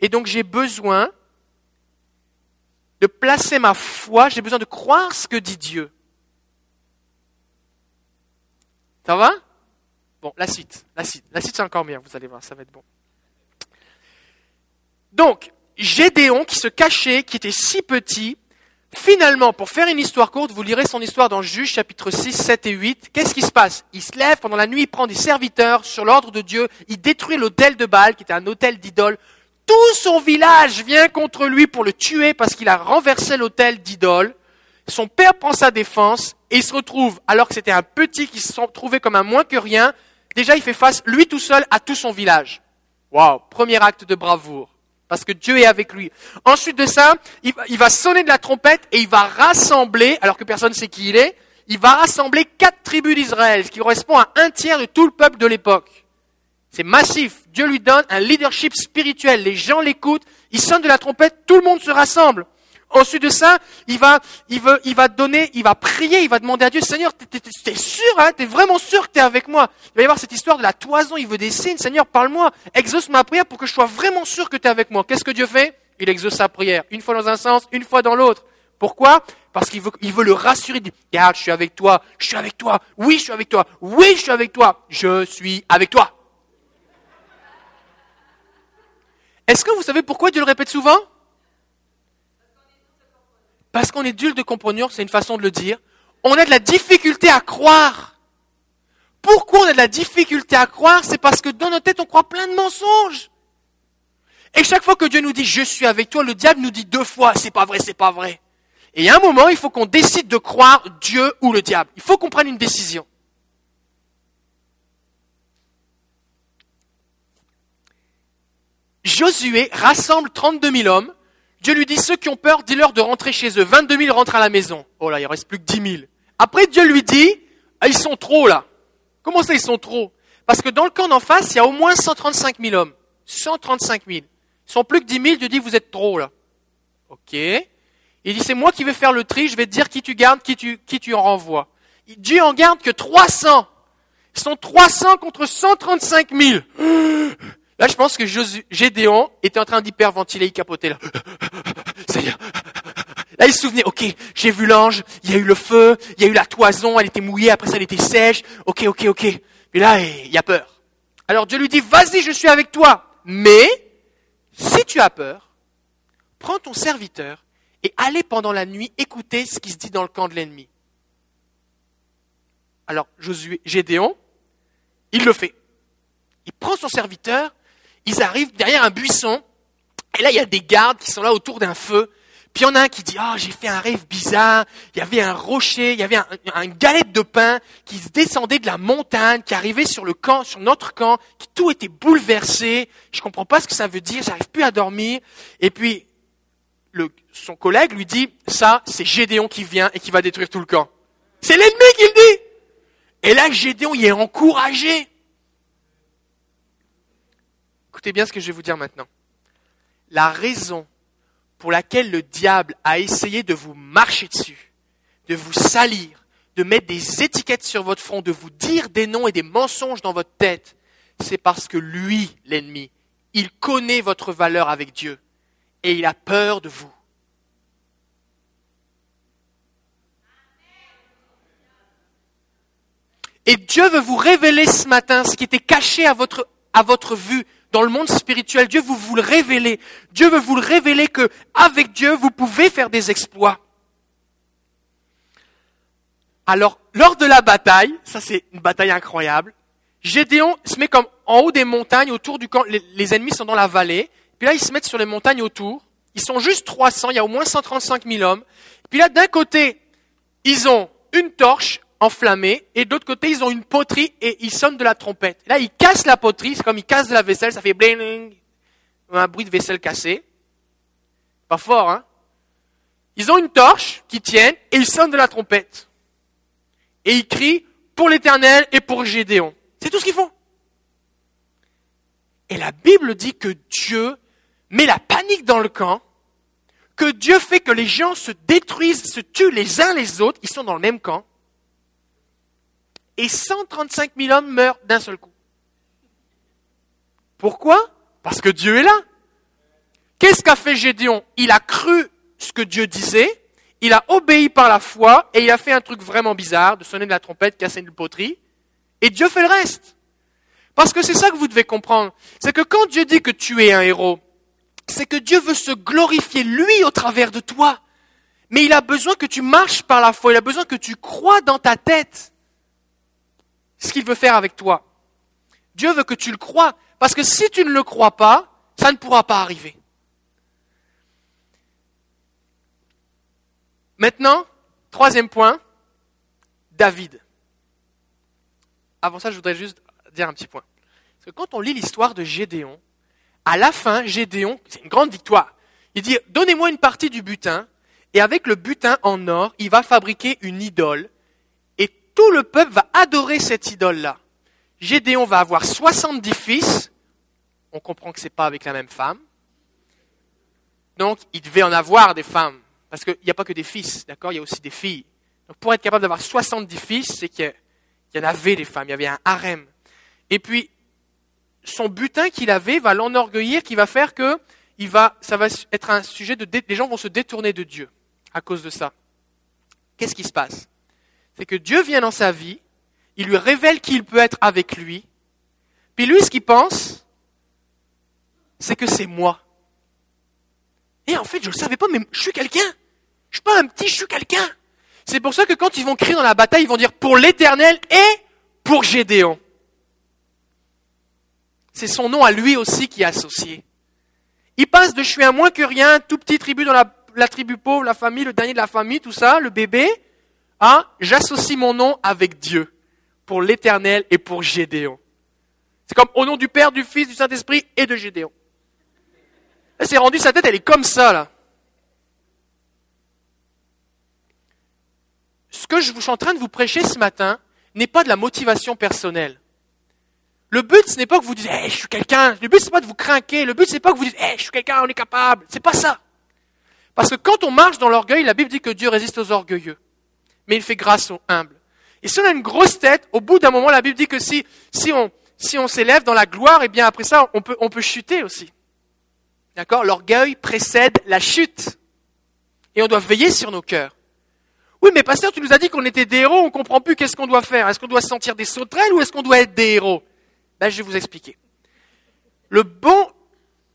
Et donc j'ai besoin de placer ma foi, j'ai besoin de croire ce que dit Dieu. Ça va? Bon, la suite, la suite, la suite c'est encore bien, vous allez voir, ça va être bon. Donc, Gédéon qui se cachait, qui était si petit, finalement, pour faire une histoire courte, vous lirez son histoire dans Juge chapitre 6, 7 et 8. Qu'est-ce qui se passe? Il se lève pendant la nuit, il prend des serviteurs sur l'ordre de Dieu, il détruit l'hôtel de Baal, qui était un hôtel d'idole. Tout son village vient contre lui pour le tuer parce qu'il a renversé l'hôtel d'idole. Son père prend sa défense et il se retrouve, alors que c'était un petit qui se trouvait comme un moins que rien, déjà il fait face, lui tout seul, à tout son village. Waouh, premier acte de bravoure parce que Dieu est avec lui. Ensuite de ça, il va sonner de la trompette et il va rassembler, alors que personne ne sait qui il est, il va rassembler quatre tribus d'Israël, ce qui correspond à un tiers de tout le peuple de l'époque. C'est massif. Dieu lui donne un leadership spirituel. Les gens l'écoutent, il sonne de la trompette, tout le monde se rassemble. Ensuite de ça, il va, il veut, il va donner, il va prier, il va demander à Dieu, Seigneur, t'es sûr, hein, t'es vraiment sûr que t'es avec moi? Il va y avoir cette histoire de la toison, il veut des signes, Seigneur, parle-moi, exauce ma prière pour que je sois vraiment sûr que t'es avec moi. Qu'est-ce que Dieu fait? Il exauce sa prière, une fois dans un sens, une fois dans l'autre. Pourquoi? Parce qu'il veut, il veut le rassurer, il dit, regarde, je suis avec toi, je suis avec toi, oui, je suis avec toi, oui, je suis avec toi, je suis avec toi. Est-ce que vous savez pourquoi Dieu le répète souvent? Parce qu'on est dur de comprendre, c'est une façon de le dire. On a de la difficulté à croire. Pourquoi on a de la difficulté à croire? C'est parce que dans notre tête, on croit plein de mensonges. Et chaque fois que Dieu nous dit je suis avec toi, le diable nous dit deux fois c'est pas vrai, c'est pas vrai. Et a un moment, il faut qu'on décide de croire Dieu ou le diable. Il faut qu'on prenne une décision. Josué rassemble 32 000 hommes Dieu lui dit, ceux qui ont peur, dis-leur de rentrer chez eux. 22 000 rentrent à la maison. Oh là, il reste plus que 10 000. Après, Dieu lui dit, ah, ils sont trop là. Comment ça, ils sont trop? Parce que dans le camp d'en face, il y a au moins 135 000 hommes. 135 000. Ils sont plus que 10 000, Dieu dit, vous êtes trop là. Ok. Il dit, c'est moi qui vais faire le tri, je vais te dire qui tu gardes, qui tu, qui tu en renvoies. Dieu en garde que 300. Ils sont 300 contre 135 000. Là, je pense que Gédéon était en train d'hyperventiler, il capotait là. Là, il se souvenait, ok, j'ai vu l'ange, il y a eu le feu, il y a eu la toison, elle était mouillée, après ça, elle était sèche. Ok, ok, ok. Mais là, il y a peur. Alors Dieu lui dit, vas-y, je suis avec toi. Mais, si tu as peur, prends ton serviteur et allez pendant la nuit écouter ce qui se dit dans le camp de l'ennemi. Alors, Josué, Gédéon, il le fait. Il prend son serviteur, ils arrivent derrière un buisson, et là, il y a des gardes qui sont là autour d'un feu, puis il y en a un qui dit, ah, j'ai fait un rêve bizarre, il y avait un rocher, il y avait un, une galette de pain qui se descendait de la montagne, qui arrivait sur le camp, sur notre camp, qui tout était bouleversé, je comprends pas ce que ça veut dire, j'arrive plus à dormir, et puis, son collègue lui dit, ça, c'est Gédéon qui vient et qui va détruire tout le camp. C'est l'ennemi qui le dit! Et là, Gédéon, il est encouragé. Bien ce que je vais vous dire maintenant. La raison pour laquelle le diable a essayé de vous marcher dessus, de vous salir, de mettre des étiquettes sur votre front, de vous dire des noms et des mensonges dans votre tête, c'est parce que lui, l'ennemi, il connaît votre valeur avec Dieu et il a peur de vous. Et Dieu veut vous révéler ce matin ce qui était caché à votre vue dans le monde spirituel. Dieu veut vous le révéler. Dieu veut vous le révéler que avec Dieu, vous pouvez faire des exploits. Alors, lors de la bataille, ça c'est une bataille incroyable, Gédéon se met comme en haut des montagnes autour du camp, les, les, ennemis sont dans la vallée, puis là ils se mettent sur les montagnes autour, ils sont juste 300, il y a au moins 135 000 hommes, puis là d'un côté, ils ont une torche, enflammés, et d'autre côté, ils ont une poterie et ils sonnent de la trompette. Là, ils cassent la poterie, c'est comme ils cassent de la vaisselle, ça fait bling, un bruit de vaisselle cassée. Pas fort, hein? Ils ont une torche qui tiennent et ils sonnent de la trompette. Et ils crient pour l'éternel et pour Gédéon. C'est tout ce qu'ils font. Et la Bible dit que Dieu met la panique dans le camp, que Dieu fait que les gens se détruisent, se tuent les uns les autres, ils sont dans le même camp, et 135 000 hommes meurent d'un seul coup. Pourquoi? Parce que Dieu est là. Qu'est-ce qu'a fait Gédéon? Il a cru ce que Dieu disait, il a obéi par la foi et il a fait un truc vraiment bizarre, de sonner de la trompette, casser une poterie, et Dieu fait le reste. Parce que c'est ça que vous devez comprendre. C'est que quand Dieu dit que tu es un héros, c'est que Dieu veut se glorifier lui au travers de toi. Mais il a besoin que tu marches par la foi, il a besoin que tu crois dans ta tête ce qu'il veut faire avec toi. Dieu veut que tu le crois, parce que si tu ne le crois pas, ça ne pourra pas arriver. Maintenant, troisième point, David. Avant ça, je voudrais juste dire un petit point. Parce que quand on lit l'histoire de Gédéon, à la fin, Gédéon, c'est une grande victoire. Il dit, donnez-moi une partie du butin, et avec le butin en or, il va fabriquer une idole tout le peuple va adorer cette idole-là. Gédéon va avoir 70 fils. On comprend que ce n'est pas avec la même femme. Donc, il devait en avoir des femmes. Parce qu'il n'y a pas que des fils, d'accord? Il y a aussi des filles. Donc, pour être capable d'avoir 70 fils, c'est qu'il y en avait des femmes. Il y avait un harem. Et puis, son butin qu'il avait va l'enorgueillir, qui va faire que ça va être un sujet de, les gens vont se détourner de Dieu à cause de ça. Qu'est-ce qui se passe? C'est que Dieu vient dans sa vie, il lui révèle qu'il peut être avec lui, puis lui, ce qu'il pense, c'est que c'est moi. Et en fait, je ne le savais pas, mais je suis quelqu'un. Je suis pas un petit, je suis quelqu'un. C'est pour ça que quand ils vont crier dans la bataille, ils vont dire pour l'Éternel et pour Gédéon. C'est son nom à lui aussi qui est associé. Il passe de je suis un moins que rien, tout petit tribu dans la, la tribu pauvre, la famille, le dernier de la famille, tout ça, le bébé, ah, j'associe mon nom avec Dieu pour l'éternel et pour Gédéon. C'est comme au nom du Père, du Fils, du Saint-Esprit et de Gédéon. Elle s'est rendue, sa tête, elle est comme ça, là. Ce que je suis en train de vous prêcher ce matin n'est pas de la motivation personnelle. Le but, ce n'est pas que vous disiez, hey, je suis quelqu'un. Le but, ce n'est pas de vous craquer. Le but, ce n'est pas que vous dites, hey, je suis quelqu'un, on est capable. C'est pas ça. Parce que quand on marche dans l'orgueil, la Bible dit que Dieu résiste aux orgueilleux mais il fait grâce aux humbles. Et si on a une grosse tête, au bout d'un moment, la Bible dit que si, si on, si on s'élève dans la gloire, et eh bien après ça, on peut, on peut chuter aussi. D'accord? L'orgueil précède la chute. Et on doit veiller sur nos cœurs. Oui, mais pasteur, tu nous as dit qu'on était des héros, on comprend plus qu'est-ce qu'on doit faire. Est-ce qu'on doit se sentir des sauterelles ou est-ce qu'on doit être des héros? Ben, je vais vous expliquer. Le bon,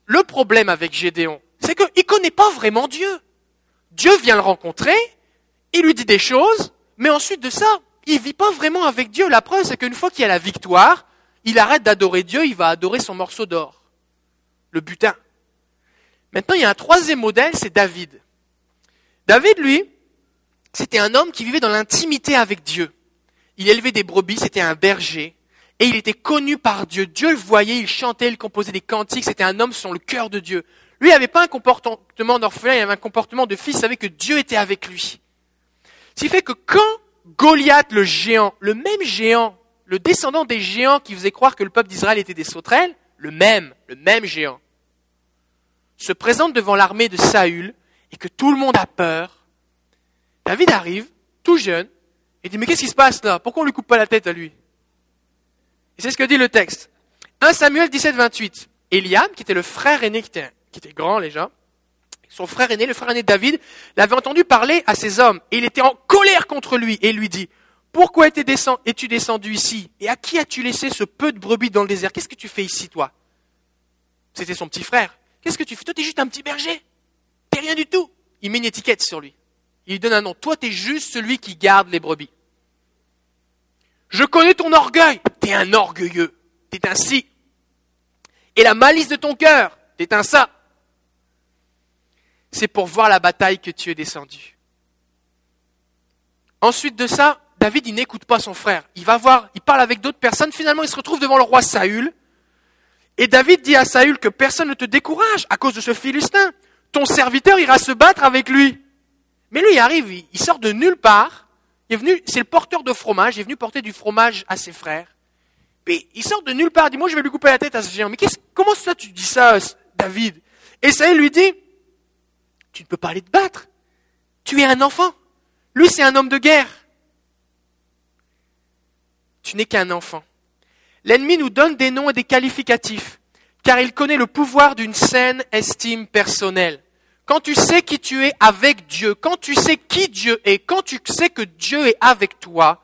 le problème avec Gédéon, c'est qu'il ne connaît pas vraiment Dieu. Dieu vient le rencontrer, il lui dit des choses, mais ensuite de ça, il vit pas vraiment avec Dieu. La preuve, c'est qu'une fois qu'il a la victoire, il arrête d'adorer Dieu, il va adorer son morceau d'or, le butin. Maintenant, il y a un troisième modèle, c'est David. David, lui, c'était un homme qui vivait dans l'intimité avec Dieu. Il élevait des brebis, c'était un berger, et il était connu par Dieu. Dieu le voyait, il chantait, il composait des cantiques, c'était un homme sur le cœur de Dieu. Lui, n'avait pas un comportement d'orphelin, il avait un comportement de fils, il savait que Dieu était avec lui. Ce qui fait que quand Goliath le géant, le même géant, le descendant des géants qui faisait croire que le peuple d'Israël était des sauterelles, le même, le même géant, se présente devant l'armée de Saül et que tout le monde a peur, David arrive, tout jeune, et dit, mais qu'est-ce qui se passe là? Pourquoi on lui coupe pas la tête à lui? Et c'est ce que dit le texte. 1 Samuel 17, 28. Eliam, qui était le frère aîné, qui était, qui était grand déjà, son frère aîné, le frère aîné de David, l'avait entendu parler à ses hommes, et il était en colère contre lui, et lui dit, pourquoi es-tu descendu ici? Et à qui as-tu laissé ce peu de brebis dans le désert? Qu'est-ce que tu fais ici, toi? C'était son petit frère. Qu'est-ce que tu fais? Toi, t'es juste un petit berger. T'es rien du tout. Il met une étiquette sur lui. Il lui donne un nom. Toi, t'es juste celui qui garde les brebis. Je connais ton orgueil. T'es un orgueilleux. T'es un si. Et la malice de ton cœur. T'es un ça c'est pour voir la bataille que tu es descendu. Ensuite de ça, David, il n'écoute pas son frère. Il va voir, il parle avec d'autres personnes. Finalement, il se retrouve devant le roi Saül. Et David dit à Saül que personne ne te décourage à cause de ce Philistin. Ton serviteur ira se battre avec lui. Mais lui, il arrive, il sort de nulle part. Il est venu, c'est le porteur de fromage. Il est venu porter du fromage à ses frères. Puis il sort de nulle part. Il dit, moi, je vais lui couper la tête à ce géant. Mais comment ça tu dis ça, David? Et Saül lui dit, tu ne peux pas aller te battre. Tu es un enfant. Lui, c'est un homme de guerre. Tu n'es qu'un enfant. L'ennemi nous donne des noms et des qualificatifs, car il connaît le pouvoir d'une saine estime personnelle. Quand tu sais qui tu es avec Dieu, quand tu sais qui Dieu est, quand tu sais que Dieu est avec toi,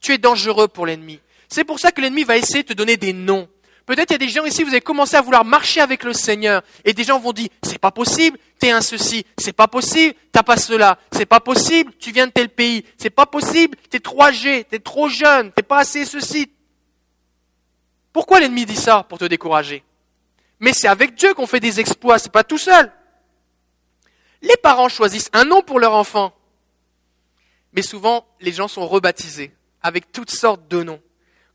tu es dangereux pour l'ennemi. C'est pour ça que l'ennemi va essayer de te donner des noms. Peut-être y a des gens ici, vous avez commencé à vouloir marcher avec le Seigneur, et des gens vont dire, c'est pas possible, t'es un ceci, c'est pas possible, t'as pas cela, c'est pas possible, tu viens de tel pays, c'est pas possible, t'es trop âgé, t'es trop jeune, t'es pas assez ceci. Pourquoi l'ennemi dit ça Pour te décourager? Mais c'est avec Dieu qu'on fait des exploits, c'est pas tout seul. Les parents choisissent un nom pour leur enfant, mais souvent les gens sont rebaptisés avec toutes sortes de noms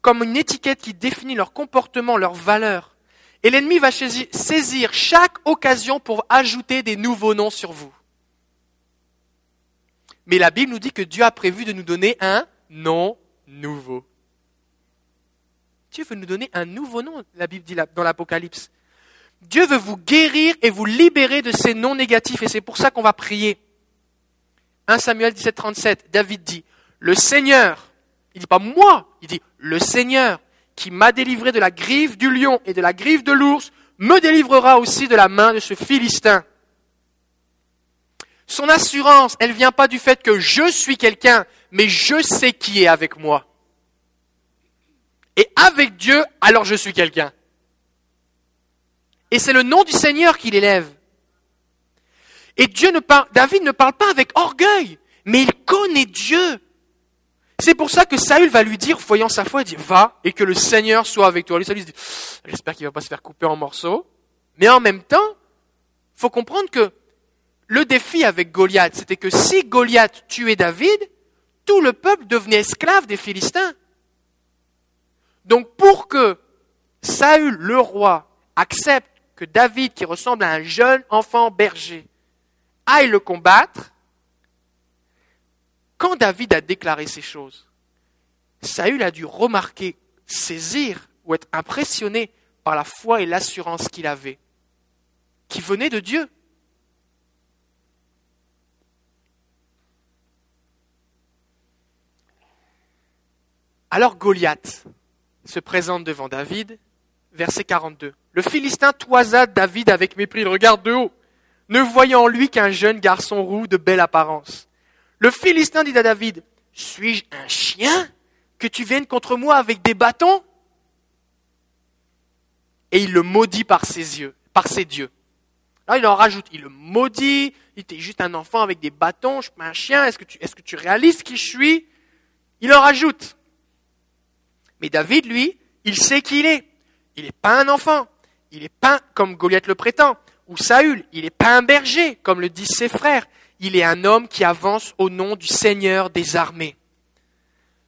comme une étiquette qui définit leur comportement, leurs valeurs. Et l'ennemi va saisir chaque occasion pour ajouter des nouveaux noms sur vous. Mais la Bible nous dit que Dieu a prévu de nous donner un nom nouveau. Dieu veut nous donner un nouveau nom, la Bible dit dans l'Apocalypse. Dieu veut vous guérir et vous libérer de ces noms négatifs et c'est pour ça qu'on va prier. 1 Samuel 17, 37, David dit, le Seigneur, il dit pas moi, il dit le Seigneur qui m'a délivré de la griffe du lion et de la griffe de l'ours me délivrera aussi de la main de ce Philistin. Son assurance, elle vient pas du fait que je suis quelqu'un, mais je sais qui est avec moi. Et avec Dieu, alors je suis quelqu'un. Et c'est le nom du Seigneur qu'il élève. Et Dieu ne parle, David ne parle pas avec orgueil, mais il connaît Dieu. C'est pour ça que Saül va lui dire, voyant sa foi, il dit, va et que le Seigneur soit avec toi. Lui, Saül dit, j'espère qu'il va pas se faire couper en morceaux. Mais en même temps, faut comprendre que le défi avec Goliath, c'était que si Goliath tuait David, tout le peuple devenait esclave des Philistins. Donc pour que Saül, le roi, accepte que David, qui ressemble à un jeune enfant berger, aille le combattre, quand David a déclaré ces choses, Saül a dû remarquer, saisir ou être impressionné par la foi et l'assurance qu'il avait, qui venait de Dieu. Alors Goliath se présente devant David, verset 42. Le Philistin toisa David avec mépris, il regarde de haut, ne voyant en lui qu'un jeune garçon roux de belle apparence. Le Philistin dit à David, suis-je un chien que tu viennes contre moi avec des bâtons? Et il le maudit par ses yeux, par ses dieux. Là, il en rajoute, il le maudit, il était juste un enfant avec des bâtons, je suis pas un chien, est-ce que tu, est-ce que tu réalises qui je suis? Il en rajoute. Mais David, lui, il sait qui il est. Il n'est pas un enfant. Il n'est pas, comme Goliath le prétend, ou Saül, il n'est pas un berger, comme le disent ses frères. Il est un homme qui avance au nom du Seigneur des armées.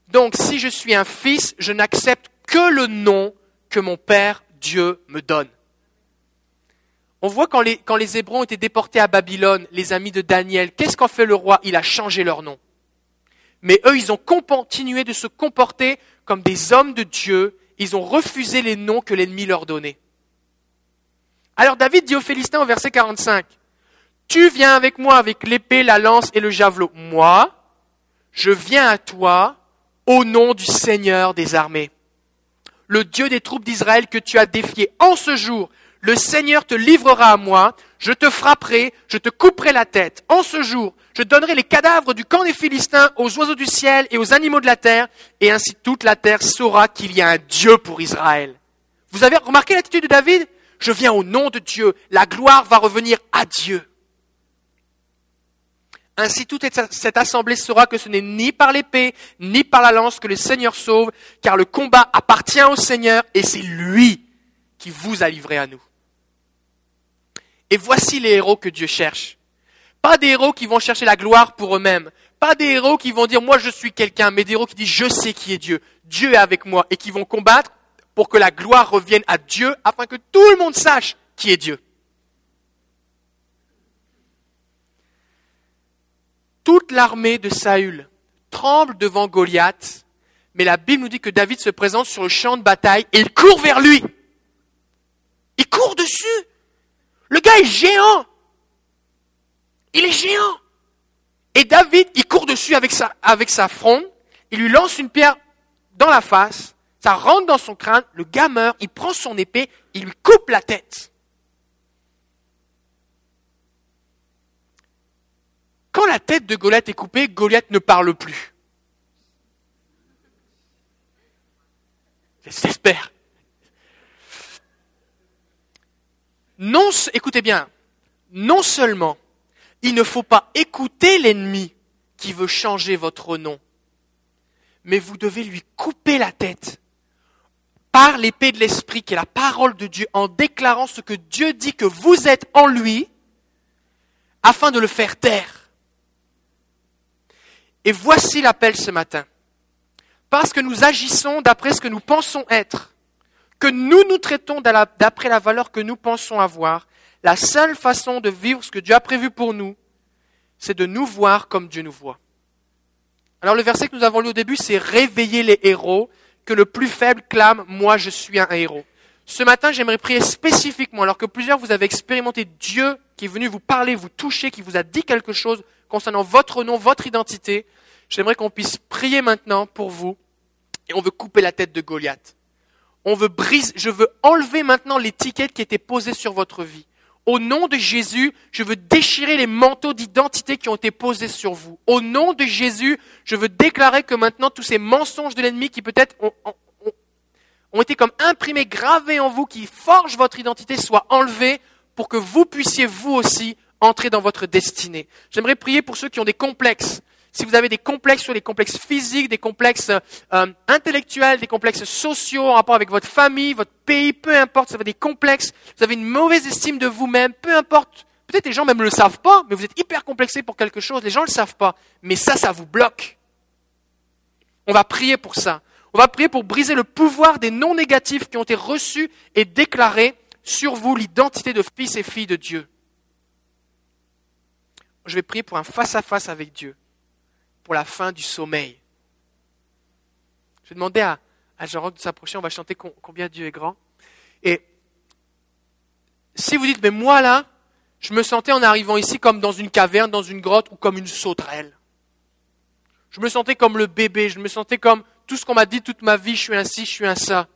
Donc, si je suis un fils, je n'accepte que le nom que mon Père Dieu me donne. On voit quand les, Hébreux ont été déportés à Babylone, les amis de Daniel, qu'est-ce qu'en fait le roi? Il a changé leur nom. Mais eux, ils ont continué de se comporter comme des hommes de Dieu. Ils ont refusé les noms que l'ennemi leur donnait. Alors David dit aux Philistins au verset 45, Tu viens avec moi avec l'épée, la lance et le javelot. Moi, je viens à toi au nom du Seigneur des armées. Le Dieu des troupes d'Israël que tu as défié en ce jour, le Seigneur te livrera à moi, je te frapperai, je te couperai la tête. En ce jour, je donnerai les cadavres du camp des Philistins aux oiseaux du ciel et aux animaux de la terre, et ainsi toute la terre saura qu'il y a un Dieu pour Israël. Vous avez remarqué l'attitude de David? Je viens au nom de Dieu, la gloire va revenir à Dieu. Ainsi toute cette assemblée saura que ce n'est ni par l'épée, ni par la lance que le Seigneur sauve, car le combat appartient au Seigneur et c'est lui qui vous a livré à nous. Et voici les héros que Dieu cherche. Pas des héros qui vont chercher la gloire pour eux-mêmes. Pas des héros qui vont dire moi je suis quelqu'un, mais des héros qui disent je sais qui est Dieu. Dieu est avec moi et qui vont combattre pour que la gloire revienne à Dieu afin que tout le monde sache qui est Dieu. Toute l'armée de Saül tremble devant Goliath, mais la Bible nous dit que David se présente sur le champ de bataille et il court vers lui. Il court dessus. Le gars est géant. Il est géant. Et David, il court dessus avec sa, avec sa fronde, il lui lance une pierre dans la face, ça rentre dans son crâne, le gars meurt, il prend son épée, il lui coupe la tête. Quand la tête de Goliath est coupée, Goliath ne parle plus. J'espère. Non, écoutez bien, non seulement il ne faut pas écouter l'ennemi qui veut changer votre nom, mais vous devez lui couper la tête par l'épée de l'esprit qui est la parole de Dieu en déclarant ce que Dieu dit que vous êtes en lui afin de le faire taire. Et voici l'appel ce matin. Parce que nous agissons d'après ce que nous pensons être, que nous nous traitons d'après la valeur que nous pensons avoir, la seule façon de vivre ce que Dieu a prévu pour nous, c'est de nous voir comme Dieu nous voit. Alors le verset que nous avons lu au début, c'est réveiller les héros, que le plus faible clame, moi je suis un héros. Ce matin, j'aimerais prier spécifiquement, alors que plusieurs vous avez expérimenté Dieu qui est venu vous parler, vous toucher, qui vous a dit quelque chose concernant votre nom, votre identité, j'aimerais qu'on puisse prier maintenant pour vous et on veut couper la tête de Goliath. On veut briser, je veux enlever maintenant l'étiquette qui était posée sur votre vie. Au nom de Jésus, je veux déchirer les manteaux d'identité qui ont été posés sur vous. Au nom de Jésus, je veux déclarer que maintenant tous ces mensonges de l'ennemi qui peut-être ont, ont, été comme imprimés, gravés en vous, qui forgent votre identité, soient enlevés pour que vous puissiez vous aussi entrer dans votre destinée. J'aimerais prier pour ceux qui ont des complexes. Si vous avez des complexes sur des complexes physiques, des complexes euh, intellectuels, des complexes sociaux en rapport avec votre famille, votre pays, peu importe, vous avez des complexes, vous avez une mauvaise estime de vous-même, peu importe. Peut-être les gens même ne le savent pas, mais vous êtes hyper complexé pour quelque chose, les gens ne le savent pas. Mais ça, ça vous bloque. On va prier pour ça. On va prier pour briser le pouvoir des non négatifs qui ont été reçus et déclarés sur vous l'identité de fils et filles de Dieu je vais prier pour un face-à-face avec Dieu, pour la fin du sommeil. Je vais demander à, à Jean-Roch de s'approcher, on va chanter combien Dieu est grand. Et si vous dites, mais moi là, je me sentais en arrivant ici comme dans une caverne, dans une grotte ou comme une sauterelle. Je me sentais comme le bébé, je me sentais comme tout ce qu'on m'a dit toute ma vie, je suis ci, je suis un ça.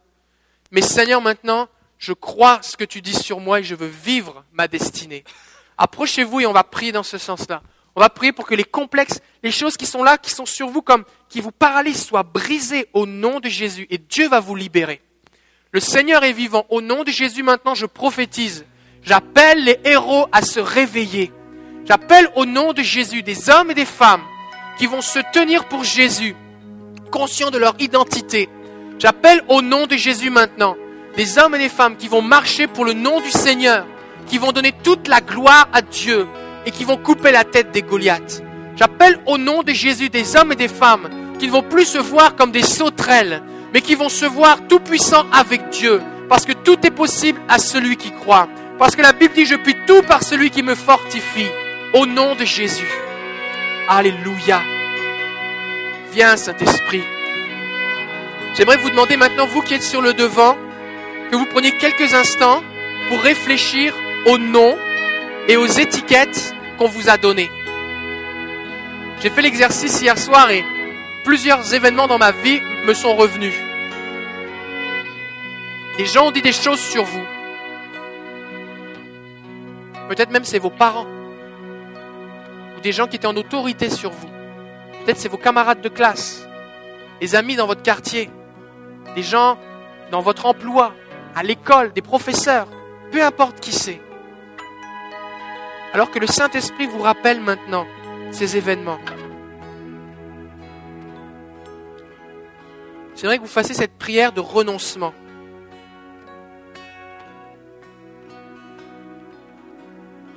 Mais Seigneur, maintenant, je crois ce que tu dis sur moi et je veux vivre ma destinée. Approchez-vous et on va prier dans ce sens-là. On va prier pour que les complexes, les choses qui sont là, qui sont sur vous comme, qui vous paralysent, soient brisées au nom de Jésus et Dieu va vous libérer. Le Seigneur est vivant. Au nom de Jésus maintenant, je prophétise J'appelle les héros à se réveiller. J'appelle au nom de Jésus des hommes et des femmes qui vont se tenir pour Jésus, conscients de leur identité. J'appelle au nom de Jésus maintenant des hommes et des femmes qui vont marcher pour le nom du Seigneur, qui vont donner toute la gloire à Dieu et qui vont couper la tête des Goliaths. J'appelle au nom de Jésus des hommes et des femmes qui ne vont plus se voir comme des sauterelles, mais qui vont se voir tout puissants avec Dieu, parce que tout est possible à celui qui croit. Parce que la Bible dit, je puis tout par celui qui me fortifie, au nom de Jésus. Alléluia. Viens, Saint-Esprit. J'aimerais vous demander maintenant, vous qui êtes sur le devant, que vous preniez quelques instants pour réfléchir aux noms et aux étiquettes qu'on vous a données. J'ai fait l'exercice hier soir et plusieurs événements dans ma vie me sont revenus. Les gens ont dit des choses sur vous. Peut-être même c'est vos parents. Ou des gens qui étaient en autorité sur vous. Peut-être c'est vos camarades de classe. Les amis dans votre quartier. Des gens dans votre emploi. À l'école. Des professeurs. Peu importe qui c'est. Alors que le Saint-Esprit vous rappelle maintenant ces événements. J'aimerais que vous fassiez cette prière de renoncement.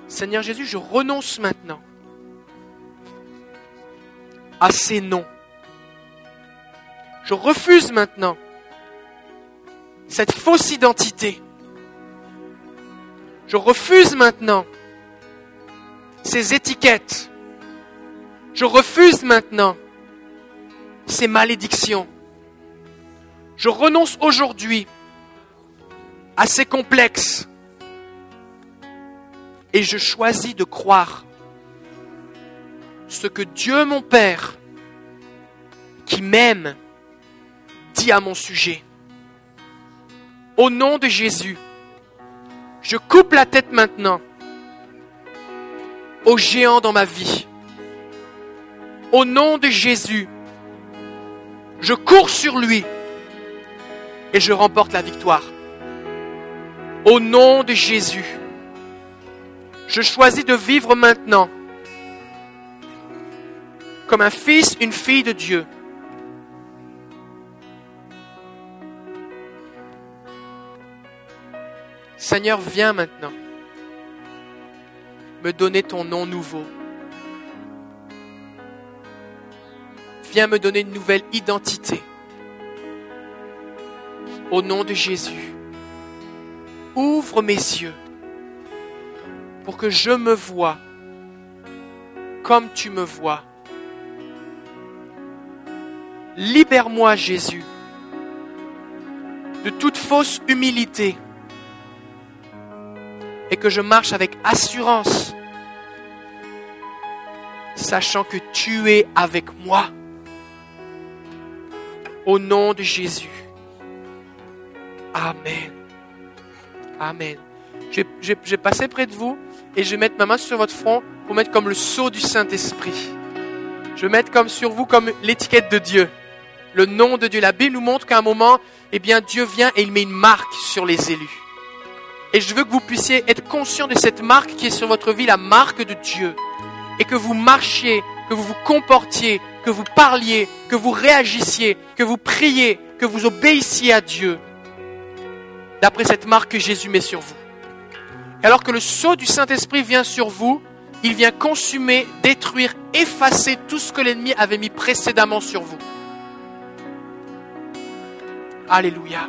Seigneur Jésus, je renonce maintenant à ces noms. Je refuse maintenant cette fausse identité. Je refuse maintenant ces étiquettes. Je refuse maintenant ces malédictions. Je renonce aujourd'hui à ces complexes et je choisis de croire ce que Dieu mon Père, qui m'aime, dit à mon sujet. Au nom de Jésus, je coupe la tête maintenant au géant dans ma vie. Au nom de Jésus, je cours sur lui et je remporte la victoire. Au nom de Jésus, je choisis de vivre maintenant comme un fils, une fille de Dieu. Seigneur, viens maintenant me donner ton nom nouveau. Viens me donner une nouvelle identité. Au nom de Jésus, ouvre mes yeux pour que je me vois comme tu me vois. Libère-moi, Jésus, de toute fausse humilité et que je marche avec assurance, sachant que tu es avec moi. Au nom de Jésus. Amen. Amen. Je vais, près de vous et je vais mettre ma main sur votre front pour mettre comme le sceau du Saint-Esprit. Je vais mettre comme sur vous comme l'étiquette de Dieu, le nom de Dieu. La Bible nous montre qu'à un moment, eh bien, Dieu vient et il met une marque sur les élus. Et je veux que vous puissiez être conscient de cette marque qui est sur votre vie, la marque de Dieu. Et que vous marchiez, que vous vous comportiez, que vous parliez, que vous réagissiez, que vous priez, que vous obéissiez à Dieu. D'après cette marque que Jésus met sur vous. Et alors que le sceau du Saint-Esprit vient sur vous, il vient consumer, détruire, effacer tout ce que l'ennemi avait mis précédemment sur vous. Alléluia.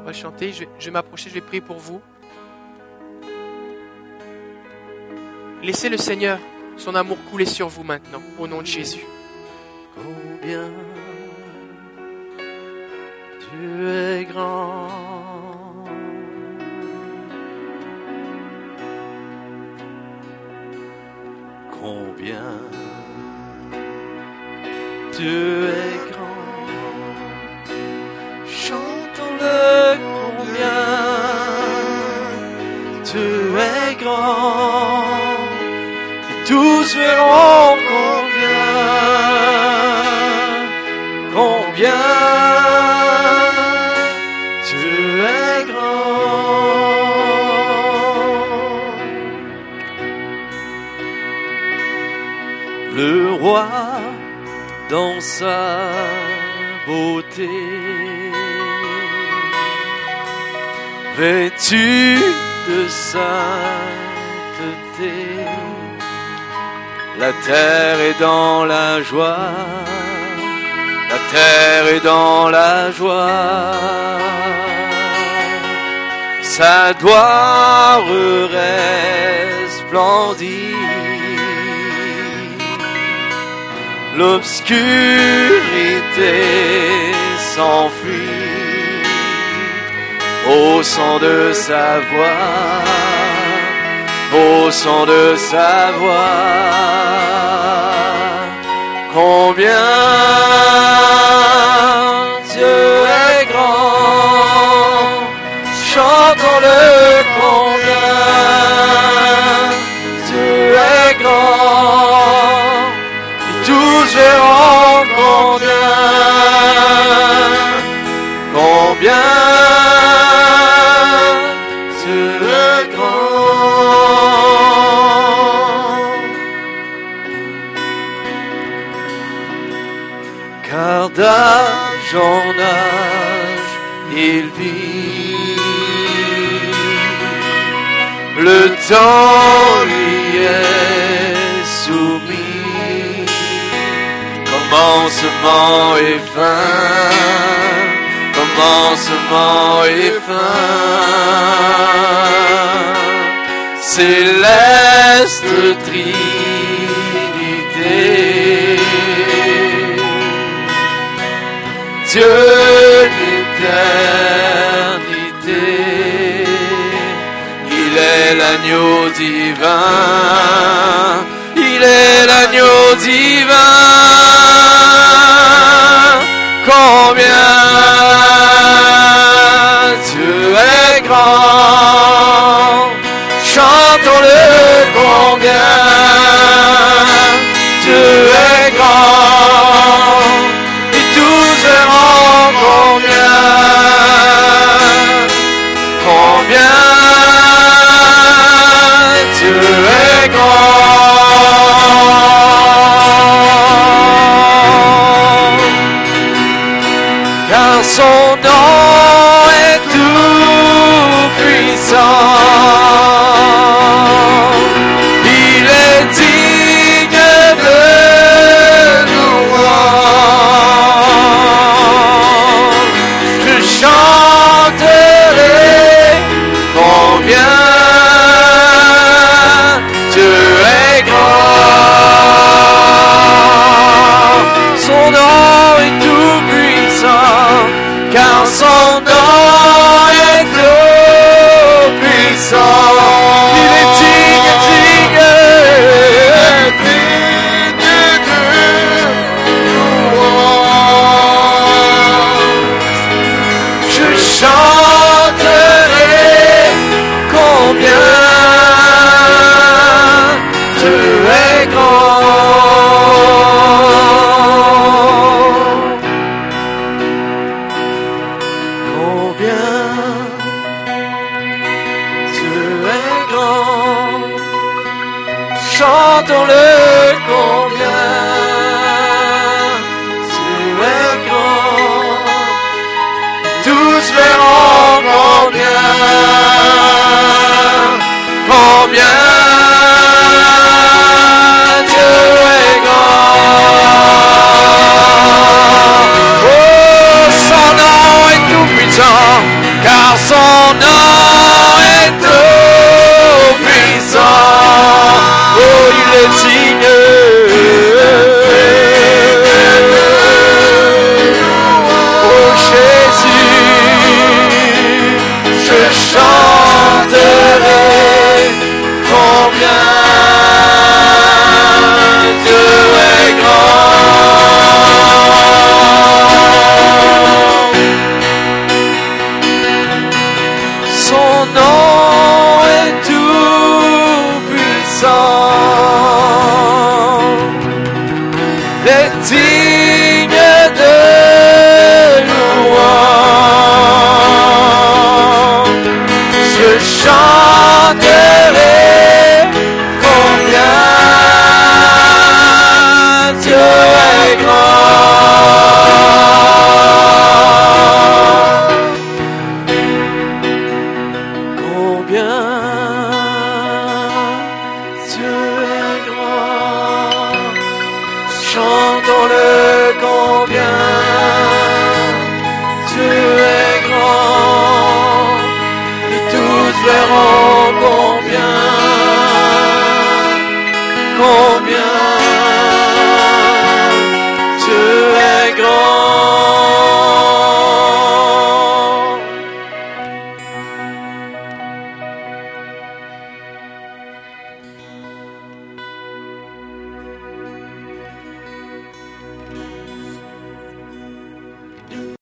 On va chanter, je vais, m'approcher, je vais prier pour vous. Laissez le Seigneur, son amour couler sur vous maintenant, au nom de Jésus. Combien tu es grand. Combien tu es grand. Tu es grand et tous verront combien, combien. le roi dans sa beauté. Vêtu de sainteté, la terre est dans la joie, la terre est dans la joie. Sa gloire resplendit l'obscurité s'enfuit au son de sa voix, au son de sa voix. Combien Dieu est grand, chantons-le combien Dieu est grand tous verront combien, combien en âge, il vit. Le temps lui est soumis. Commencement et fin, commencement et fin, céleste Trinité, Dieu d'éternité, il est l'agneau divin, il est l'agneau divin. Combien Dieu est grand, chantons-le combien Dieu est grand, Car son nom est tout puissant. Son nom est tout combien est